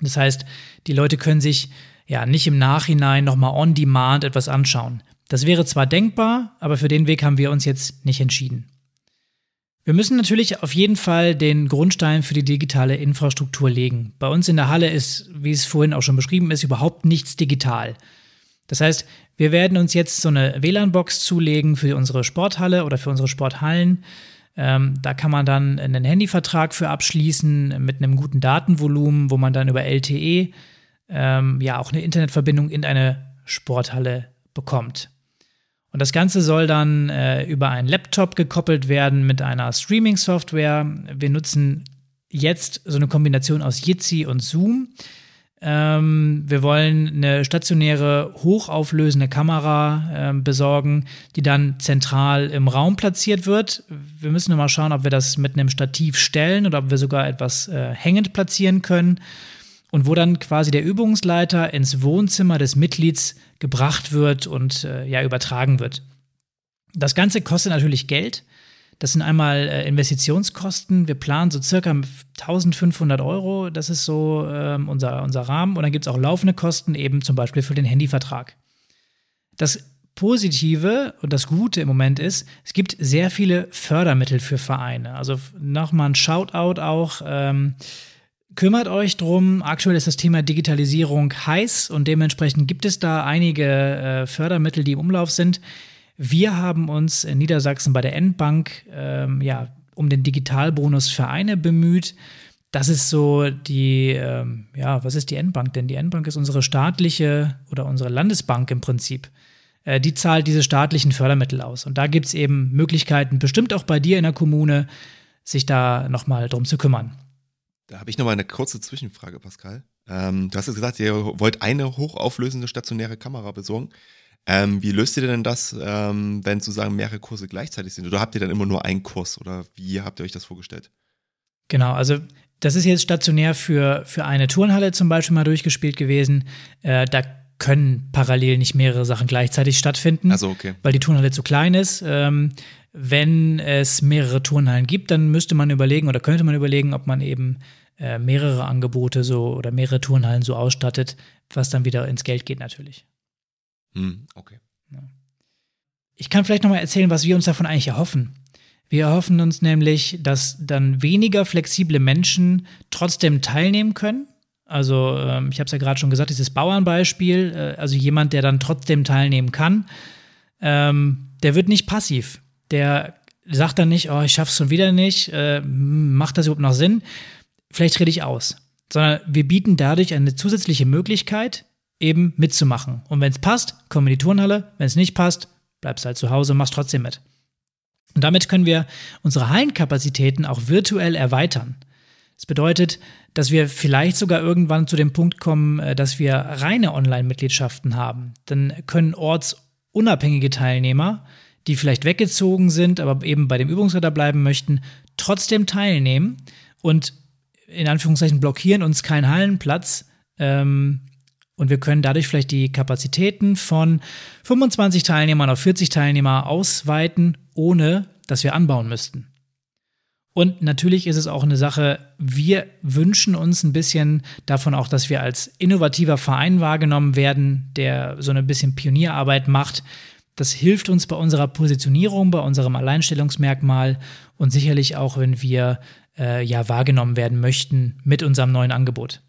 Das heißt, die Leute können sich ja nicht im Nachhinein nochmal on demand etwas anschauen. Das wäre zwar denkbar, aber für den Weg haben wir uns jetzt nicht entschieden. Wir müssen natürlich auf jeden Fall den Grundstein für die digitale Infrastruktur legen. Bei uns in der Halle ist, wie es vorhin auch schon beschrieben ist, überhaupt nichts digital. Das heißt, wir werden uns jetzt so eine WLAN-Box zulegen für unsere Sporthalle oder für unsere Sporthallen. Ähm, da kann man dann einen Handyvertrag für abschließen mit einem guten Datenvolumen, wo man dann über LTE ähm, ja auch eine Internetverbindung in eine Sporthalle bekommt. Und das Ganze soll dann äh, über einen Laptop gekoppelt werden mit einer Streaming-Software. Wir nutzen jetzt so eine Kombination aus Jitsi und Zoom. Ähm, wir wollen eine stationäre, hochauflösende Kamera äh, besorgen, die dann zentral im Raum platziert wird. Wir müssen nur mal schauen, ob wir das mit einem Stativ stellen oder ob wir sogar etwas äh, hängend platzieren können und wo dann quasi der Übungsleiter ins Wohnzimmer des Mitglieds gebracht wird und äh, ja übertragen wird. Das Ganze kostet natürlich Geld. Das sind einmal äh, Investitionskosten. Wir planen so circa 1500 Euro. Das ist so ähm, unser, unser Rahmen. Und dann gibt es auch laufende Kosten, eben zum Beispiel für den Handyvertrag. Das Positive und das Gute im Moment ist, es gibt sehr viele Fördermittel für Vereine. Also nochmal ein Shoutout auch. Ähm, Kümmert euch drum. Aktuell ist das Thema Digitalisierung heiß und dementsprechend gibt es da einige äh, Fördermittel, die im Umlauf sind. Wir haben uns in Niedersachsen bei der Endbank ähm, ja, um den Digitalbonus Vereine bemüht. Das ist so die, ähm, ja, was ist die Endbank denn? Die Endbank ist unsere staatliche oder unsere Landesbank im Prinzip. Äh, die zahlt diese staatlichen Fördermittel aus. Und da gibt es eben Möglichkeiten, bestimmt auch bei dir in der Kommune, sich da nochmal drum zu kümmern.
Da habe ich nochmal eine kurze Zwischenfrage, Pascal. Ähm, du hast jetzt gesagt, ihr wollt eine hochauflösende stationäre Kamera besorgen. Ähm, wie löst ihr denn das, ähm, wenn sozusagen mehrere Kurse gleichzeitig sind? Oder habt ihr dann immer nur einen Kurs? Oder wie habt ihr euch das vorgestellt?
Genau, also das ist jetzt stationär für, für eine Turnhalle zum Beispiel mal durchgespielt gewesen. Äh, da können parallel nicht mehrere Sachen gleichzeitig stattfinden,
also okay.
weil die Turnhalle zu klein ist. Ähm, wenn es mehrere Turnhallen gibt, dann müsste man überlegen oder könnte man überlegen, ob man eben äh, mehrere Angebote so oder mehrere Turnhallen so ausstattet, was dann wieder ins Geld geht natürlich.
Hm, okay.
Ich kann vielleicht nochmal erzählen, was wir uns davon eigentlich erhoffen. Wir erhoffen uns nämlich, dass dann weniger flexible Menschen trotzdem teilnehmen können. Also, ähm, ich habe es ja gerade schon gesagt, dieses Bauernbeispiel, äh, also jemand, der dann trotzdem teilnehmen kann, ähm, der wird nicht passiv der sagt dann nicht, oh, ich schaff's schon wieder nicht, äh, macht das überhaupt noch Sinn? Vielleicht rede ich aus. Sondern wir bieten dadurch eine zusätzliche Möglichkeit, eben mitzumachen. Und wenn es passt, komm in die Turnhalle. Wenn es nicht passt, bleibst halt zu Hause und machst trotzdem mit. Und damit können wir unsere Hallenkapazitäten auch virtuell erweitern. Das bedeutet, dass wir vielleicht sogar irgendwann zu dem Punkt kommen, äh, dass wir reine Online-Mitgliedschaften haben. Dann können ortsunabhängige Teilnehmer, die vielleicht weggezogen sind, aber eben bei dem Übungsleiter bleiben möchten, trotzdem teilnehmen und in Anführungszeichen blockieren uns keinen Hallenplatz. Ähm, und wir können dadurch vielleicht die Kapazitäten von 25 Teilnehmern auf 40 Teilnehmer ausweiten, ohne dass wir anbauen müssten. Und natürlich ist es auch eine Sache, wir wünschen uns ein bisschen davon auch, dass wir als innovativer Verein wahrgenommen werden, der so ein bisschen Pionierarbeit macht. Das hilft uns bei unserer Positionierung, bei unserem Alleinstellungsmerkmal und sicherlich auch, wenn wir äh, ja wahrgenommen werden möchten mit unserem neuen Angebot.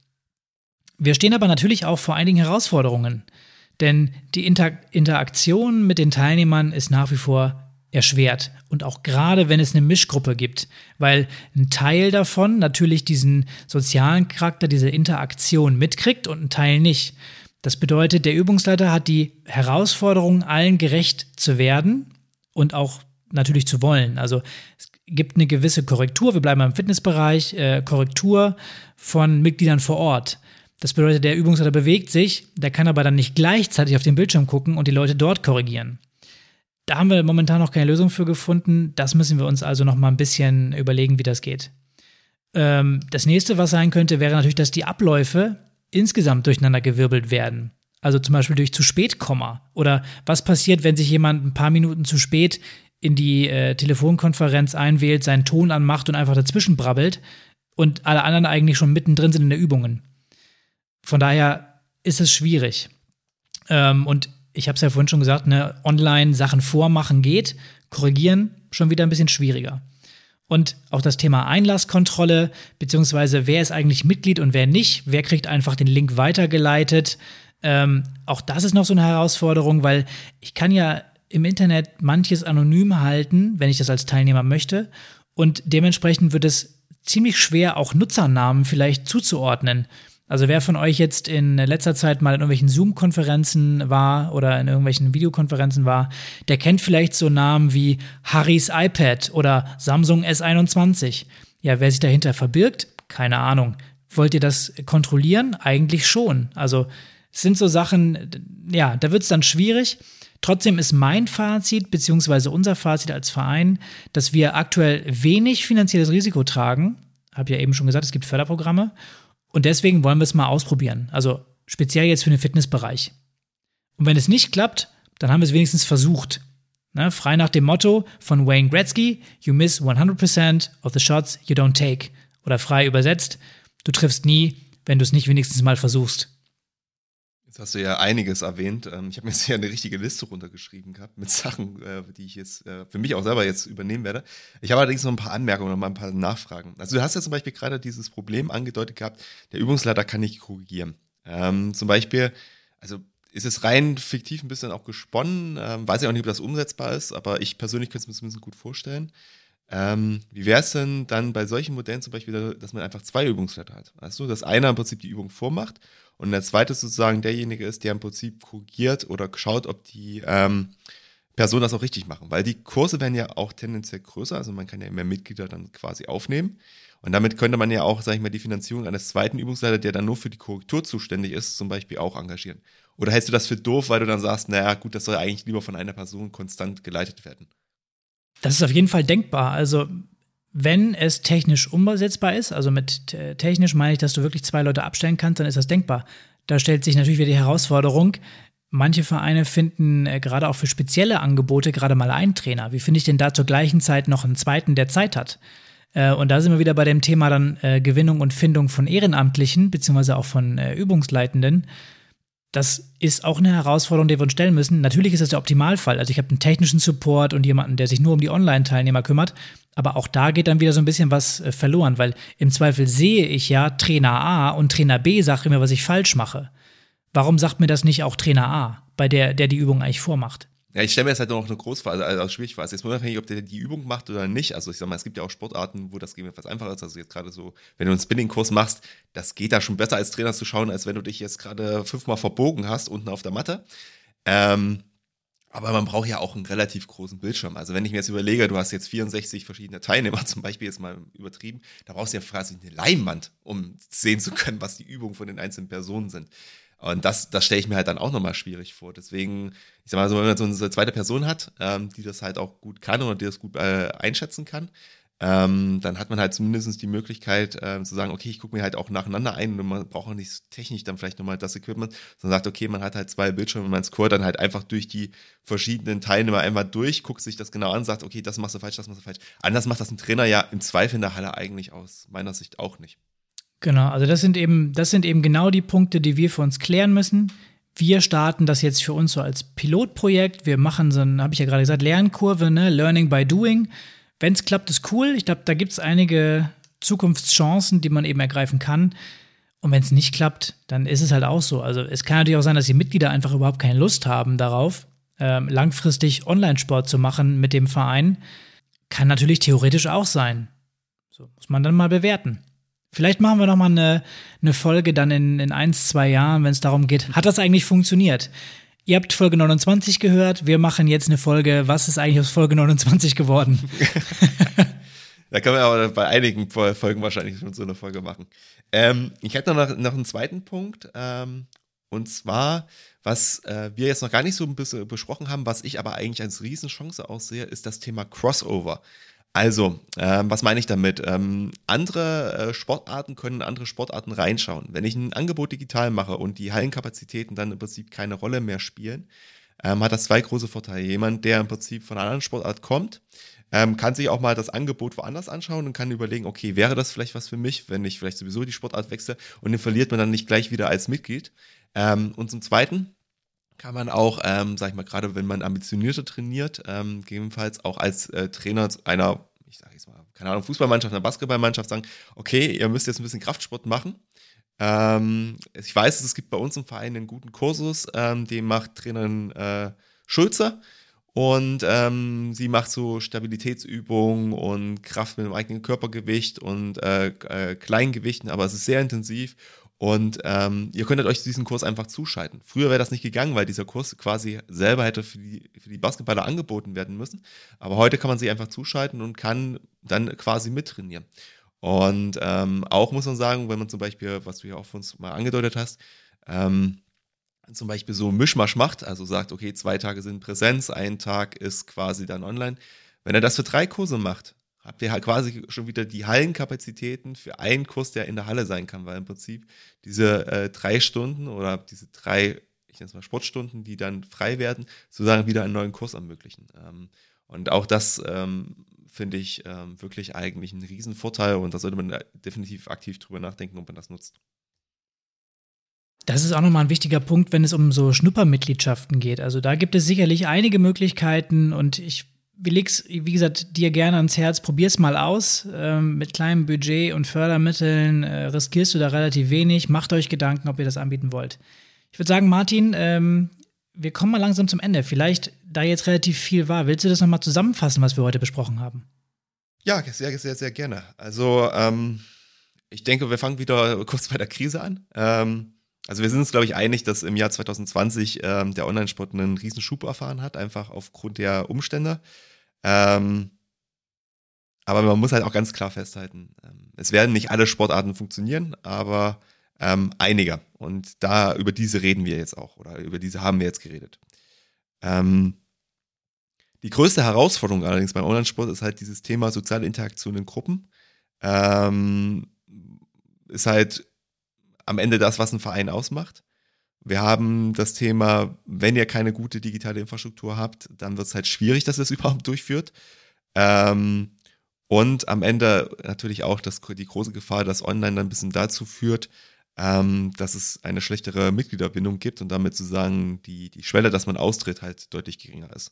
Wir stehen aber natürlich auch vor einigen Herausforderungen, denn die Inter Interaktion mit den Teilnehmern ist nach wie vor erschwert. Und auch gerade, wenn es eine Mischgruppe gibt, weil ein Teil davon natürlich diesen sozialen Charakter, diese Interaktion mitkriegt und ein Teil nicht. Das bedeutet, der Übungsleiter hat die Herausforderung, allen gerecht zu werden und auch natürlich zu wollen. Also es gibt eine gewisse Korrektur, wir bleiben im Fitnessbereich, äh, Korrektur von Mitgliedern vor Ort. Das bedeutet, der Übungsleiter bewegt sich, der kann aber dann nicht gleichzeitig auf den Bildschirm gucken und die Leute dort korrigieren. Da haben wir momentan noch keine Lösung für gefunden. Das müssen wir uns also noch mal ein bisschen überlegen, wie das geht. Ähm, das nächste, was sein könnte, wäre natürlich, dass die Abläufe insgesamt durcheinander gewirbelt werden. Also zum Beispiel durch zu spät Komma. Oder was passiert, wenn sich jemand ein paar Minuten zu spät in die äh, Telefonkonferenz einwählt, seinen Ton anmacht und einfach dazwischen brabbelt und alle anderen eigentlich schon mittendrin sind in der Übungen. Von daher ist es schwierig. Ähm, und ich habe es ja vorhin schon gesagt, ne, online Sachen vormachen geht, korrigieren schon wieder ein bisschen schwieriger. Und auch das Thema Einlasskontrolle, beziehungsweise wer ist eigentlich Mitglied und wer nicht, wer kriegt einfach den Link weitergeleitet. Ähm, auch das ist noch so eine Herausforderung, weil ich kann ja im Internet manches anonym halten, wenn ich das als Teilnehmer möchte. Und dementsprechend wird es ziemlich schwer, auch Nutzernamen vielleicht zuzuordnen. Also wer von euch jetzt in letzter Zeit mal in irgendwelchen Zoom-Konferenzen war oder in irgendwelchen Videokonferenzen war, der kennt vielleicht so Namen wie Harrys iPad oder Samsung S21. Ja, wer sich dahinter verbirgt, keine Ahnung. Wollt ihr das kontrollieren? Eigentlich schon. Also es sind so Sachen, ja, da wird es dann schwierig. Trotzdem ist mein Fazit, beziehungsweise unser Fazit als Verein, dass wir aktuell wenig finanzielles Risiko tragen. Habe ja eben schon gesagt, es gibt Förderprogramme und deswegen wollen wir es mal ausprobieren. Also speziell jetzt für den Fitnessbereich. Und wenn es nicht klappt, dann haben wir es wenigstens versucht. Ne? Frei nach dem Motto von Wayne Gretzky, you miss 100% of the shots you don't take. Oder frei übersetzt, du triffst nie, wenn du es nicht wenigstens mal versuchst.
Jetzt hast du ja einiges erwähnt. Ähm, ich habe mir jetzt hier eine richtige Liste runtergeschrieben gehabt mit Sachen, äh, die ich jetzt äh, für mich auch selber jetzt übernehmen werde. Ich habe allerdings noch ein paar Anmerkungen und mal ein paar Nachfragen. Also du hast ja zum Beispiel gerade dieses Problem angedeutet gehabt, der Übungsleiter kann nicht korrigieren. Ähm, zum Beispiel, also ist es rein fiktiv ein bisschen auch gesponnen. Ähm, weiß ich auch nicht, ob das umsetzbar ist, aber ich persönlich könnte es mir zumindest gut vorstellen. Ähm, wie wäre es denn dann bei solchen Modellen zum Beispiel, dass man einfach zwei Übungsleiter hat? Du, dass einer im Prinzip die Übung vormacht und der zweite sozusagen derjenige ist, der im Prinzip korrigiert oder schaut, ob die ähm, Personen das auch richtig machen. Weil die Kurse werden ja auch tendenziell größer, also man kann ja mehr Mitglieder dann quasi aufnehmen. Und damit könnte man ja auch, sag ich mal, die Finanzierung eines zweiten Übungsleiters, der dann nur für die Korrektur zuständig ist, zum Beispiel auch engagieren. Oder hältst du das für doof, weil du dann sagst, naja, gut, das soll eigentlich lieber von einer Person konstant geleitet werden?
Das ist auf jeden Fall denkbar. Also wenn es technisch umsetzbar ist, also mit technisch meine ich, dass du wirklich zwei Leute abstellen kannst, dann ist das denkbar. Da stellt sich natürlich wieder die Herausforderung, manche Vereine finden äh, gerade auch für spezielle Angebote gerade mal einen Trainer. Wie finde ich denn da zur gleichen Zeit noch einen zweiten, der Zeit hat? Äh, und da sind wir wieder bei dem Thema dann äh, Gewinnung und Findung von Ehrenamtlichen, beziehungsweise auch von Übungsleitenden. Das ist auch eine Herausforderung, die wir uns stellen müssen. Natürlich ist das der Optimalfall. Also ich habe einen technischen Support und jemanden, der sich nur um die Online-Teilnehmer kümmert. Aber auch da geht dann wieder so ein bisschen was äh, verloren, weil im Zweifel sehe ich ja Trainer A und Trainer B sagt immer, was ich falsch mache. Warum sagt mir das nicht auch Trainer A, bei der, der die Übung eigentlich vormacht?
Ja, ich stelle mir jetzt halt noch eine Großphase, also, schwierig vor. Jetzt unabhängig, ob der die Übung macht oder nicht. Also ich sag mal, es gibt ja auch Sportarten, wo das etwas einfacher ist. Also jetzt gerade so, wenn du einen Spinning-Kurs machst, das geht da schon besser als Trainer zu schauen, als wenn du dich jetzt gerade fünfmal verbogen hast unten auf der Matte. Ähm, Aber man braucht ja auch einen relativ großen Bildschirm. Also wenn ich mir jetzt überlege, du hast jetzt 64 verschiedene Teilnehmer, [LAUGHS] zum Beispiel jetzt mal übertrieben, da brauchst du ja quasi eine Leinwand, um sehen zu können, was die Übungen von den einzelnen Personen sind. Und das, das stelle ich mir halt dann auch nochmal schwierig vor. Deswegen, ich sag mal so, wenn man so eine zweite Person hat, ähm, die das halt auch gut kann oder die das gut äh, einschätzen kann, ähm, dann hat man halt zumindest die Möglichkeit ähm, zu sagen, okay, ich gucke mir halt auch nacheinander ein und man braucht auch nicht technisch dann vielleicht nochmal das Equipment, sondern sagt, okay, man hat halt zwei Bildschirme und man scoret dann halt einfach durch die verschiedenen Teilnehmer einmal durch, guckt sich das genau an, sagt, okay, das machst du falsch, das machst du falsch. Anders macht das ein Trainer ja im Zweifel in der Halle eigentlich aus meiner Sicht auch nicht.
Genau, also das sind eben, das sind eben genau die Punkte, die wir für uns klären müssen. Wir starten das jetzt für uns so als Pilotprojekt. Wir machen so ein, habe ich ja gerade gesagt, Lernkurve, ne? Learning by Doing. Wenn es klappt, ist cool. Ich glaube, da gibt es einige Zukunftschancen, die man eben ergreifen kann. Und wenn es nicht klappt, dann ist es halt auch so. Also es kann natürlich auch sein, dass die Mitglieder einfach überhaupt keine Lust haben darauf, ähm, langfristig Online-Sport zu machen mit dem Verein. Kann natürlich theoretisch auch sein. So muss man dann mal bewerten. Vielleicht machen wir noch mal eine, eine Folge dann in, in ein, zwei Jahren, wenn es darum geht, hat das eigentlich funktioniert? Ihr habt Folge 29 gehört, wir machen jetzt eine Folge, was ist eigentlich aus Folge 29 geworden? [LAUGHS]
da können wir aber bei einigen Folgen wahrscheinlich schon so eine Folge machen. Ähm, ich hätte noch, noch einen zweiten Punkt, ähm, und zwar, was äh, wir jetzt noch gar nicht so ein bisschen besprochen haben, was ich aber eigentlich als Riesenchance aussehe, ist das Thema Crossover. Also, ähm, was meine ich damit? Ähm, andere äh, Sportarten können andere Sportarten reinschauen. Wenn ich ein Angebot digital mache und die Hallenkapazitäten dann im Prinzip keine Rolle mehr spielen, ähm, hat das zwei große Vorteile. Jemand, der im Prinzip von einer anderen Sportart kommt, ähm, kann sich auch mal das Angebot woanders anschauen und kann überlegen, okay, wäre das vielleicht was für mich, wenn ich vielleicht sowieso die Sportart wechsle und den verliert man dann nicht gleich wieder als Mitglied. Ähm, und zum Zweiten, kann man auch, ähm, sag ich mal, gerade wenn man ambitionierter trainiert, ähm, gegebenenfalls auch als äh, Trainer einer, ich sage jetzt mal, keine Ahnung, Fußballmannschaft, einer Basketballmannschaft sagen, okay, ihr müsst jetzt ein bisschen Kraftsport machen. Ähm, ich weiß, es gibt bei uns im Verein einen guten Kursus, ähm, den macht Trainerin äh, Schulze. Und ähm, sie macht so Stabilitätsübungen und Kraft mit dem eigenen Körpergewicht und äh, äh, Kleingewichten, aber es ist sehr intensiv und ähm, ihr könntet euch diesen Kurs einfach zuschalten. Früher wäre das nicht gegangen, weil dieser Kurs quasi selber hätte für die, für die Basketballer angeboten werden müssen. Aber heute kann man sich einfach zuschalten und kann dann quasi mittrainieren. Und ähm, auch muss man sagen, wenn man zum Beispiel, was du ja auch von uns mal angedeutet hast, ähm, zum Beispiel so Mischmasch macht, also sagt, okay, zwei Tage sind Präsenz, ein Tag ist quasi dann online. Wenn er das für drei Kurse macht, habt ihr halt quasi schon wieder die Hallenkapazitäten für einen Kurs, der in der Halle sein kann, weil im Prinzip diese äh, drei Stunden oder diese drei, ich nenne es mal Sportstunden, die dann frei werden, sozusagen wieder einen neuen Kurs ermöglichen. Ähm, und auch das ähm, finde ich ähm, wirklich eigentlich ein Riesenvorteil und da sollte man definitiv aktiv drüber nachdenken, ob man das nutzt.
Das ist auch nochmal ein wichtiger Punkt, wenn es um so Schnuppermitgliedschaften geht. Also da gibt es sicherlich einige Möglichkeiten und ich wir leg's, wie gesagt, dir gerne ans Herz, probier's mal aus. Ähm, mit kleinem Budget und Fördermitteln äh, riskierst du da relativ wenig. Macht euch Gedanken, ob ihr das anbieten wollt. Ich würde sagen, Martin, ähm, wir kommen mal langsam zum Ende. Vielleicht, da jetzt relativ viel war, willst du das nochmal zusammenfassen, was wir heute besprochen haben?
Ja, sehr, sehr, sehr gerne. Also, ähm, ich denke, wir fangen wieder kurz bei der Krise an. Also wir sind uns, glaube ich, einig, dass im Jahr 2020 ähm, der Online-Sport einen Riesenschub erfahren hat, einfach aufgrund der Umstände. Ähm, aber man muss halt auch ganz klar festhalten, ähm, es werden nicht alle Sportarten funktionieren, aber ähm, einige. Und da über diese reden wir jetzt auch oder über diese haben wir jetzt geredet. Ähm, die größte Herausforderung allerdings beim Online-Sport ist halt dieses Thema soziale Interaktion in Gruppen. Ähm, ist halt am Ende das, was ein Verein ausmacht. Wir haben das Thema, wenn ihr keine gute digitale Infrastruktur habt, dann wird es halt schwierig, dass ihr es [LAUGHS] überhaupt durchführt. Ähm, und am Ende natürlich auch das, die große Gefahr, dass Online dann ein bisschen dazu führt, ähm, dass es eine schlechtere Mitgliederbindung gibt und damit sozusagen die, die Schwelle, dass man austritt, halt deutlich geringer ist.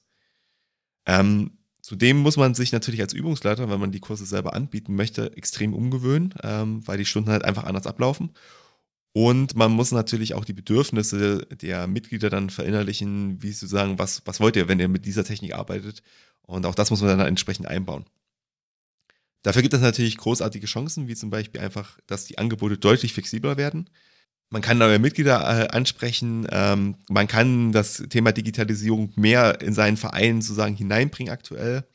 Ähm, zudem muss man sich natürlich als Übungsleiter, wenn man die Kurse selber anbieten möchte, extrem umgewöhnen, ähm, weil die Stunden halt einfach anders ablaufen. Und man muss natürlich auch die Bedürfnisse der Mitglieder dann verinnerlichen, wie zu sagen, was, was wollt ihr, wenn ihr mit dieser Technik arbeitet? Und auch das muss man dann entsprechend einbauen. Dafür gibt es natürlich großartige Chancen, wie zum Beispiel einfach, dass die Angebote deutlich flexibler werden. Man kann neue Mitglieder äh, ansprechen. Ähm, man kann das Thema Digitalisierung mehr in seinen Verein sozusagen hineinbringen aktuell.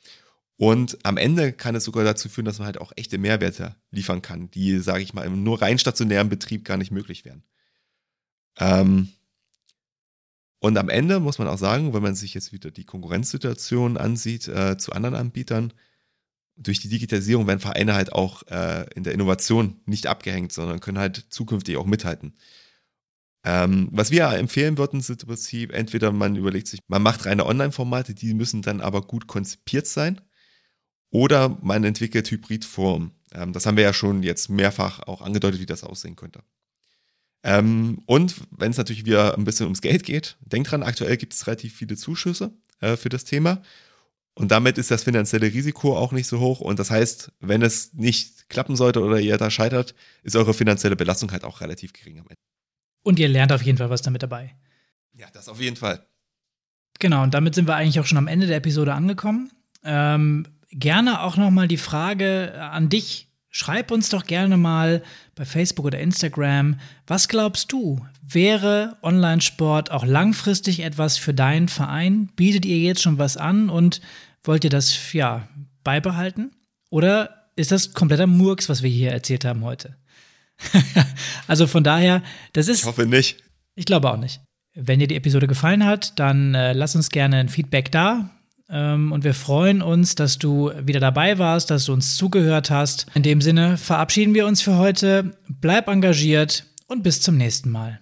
Und am Ende kann es sogar dazu führen, dass man halt auch echte Mehrwerte liefern kann, die, sage ich mal, im nur rein stationären Betrieb gar nicht möglich wären. Ähm, und am Ende muss man auch sagen, wenn man sich jetzt wieder die Konkurrenzsituation ansieht äh, zu anderen Anbietern, durch die Digitalisierung werden Vereine halt auch äh, in der Innovation nicht abgehängt, sondern können halt zukünftig auch mithalten. Ähm, was wir empfehlen würden, sind im Prinzip entweder man überlegt sich, man macht reine Online-Formate, die müssen dann aber gut konzipiert sein, oder man entwickelt Hybridform. Ähm, das haben wir ja schon jetzt mehrfach auch angedeutet, wie das aussehen könnte. Ähm, und wenn es natürlich wieder ein bisschen ums Geld geht, denkt dran, aktuell gibt es relativ viele Zuschüsse äh, für das Thema. Und damit ist das finanzielle Risiko auch nicht so hoch. Und das heißt, wenn es nicht klappen sollte oder ihr da scheitert, ist eure finanzielle Belastung halt auch relativ gering am Ende.
Und ihr lernt auf jeden Fall was damit dabei.
Ja, das auf jeden Fall.
Genau, und damit sind wir eigentlich auch schon am Ende der Episode angekommen. Ähm, gerne auch noch mal die Frage an dich. Schreib uns doch gerne mal bei Facebook oder Instagram, was glaubst du, wäre Online-Sport auch langfristig etwas für deinen Verein? Bietet ihr jetzt schon was an und wollt ihr das ja beibehalten? Oder ist das kompletter Murks, was wir hier erzählt haben heute? [LAUGHS] also von daher, das ist.
Ich hoffe nicht.
Ich glaube auch nicht. Wenn dir die Episode gefallen hat, dann äh, lass uns gerne ein Feedback da. Ähm, und wir freuen uns, dass du wieder dabei warst, dass du uns zugehört hast. In dem Sinne verabschieden wir uns für heute. Bleib engagiert und bis zum nächsten Mal.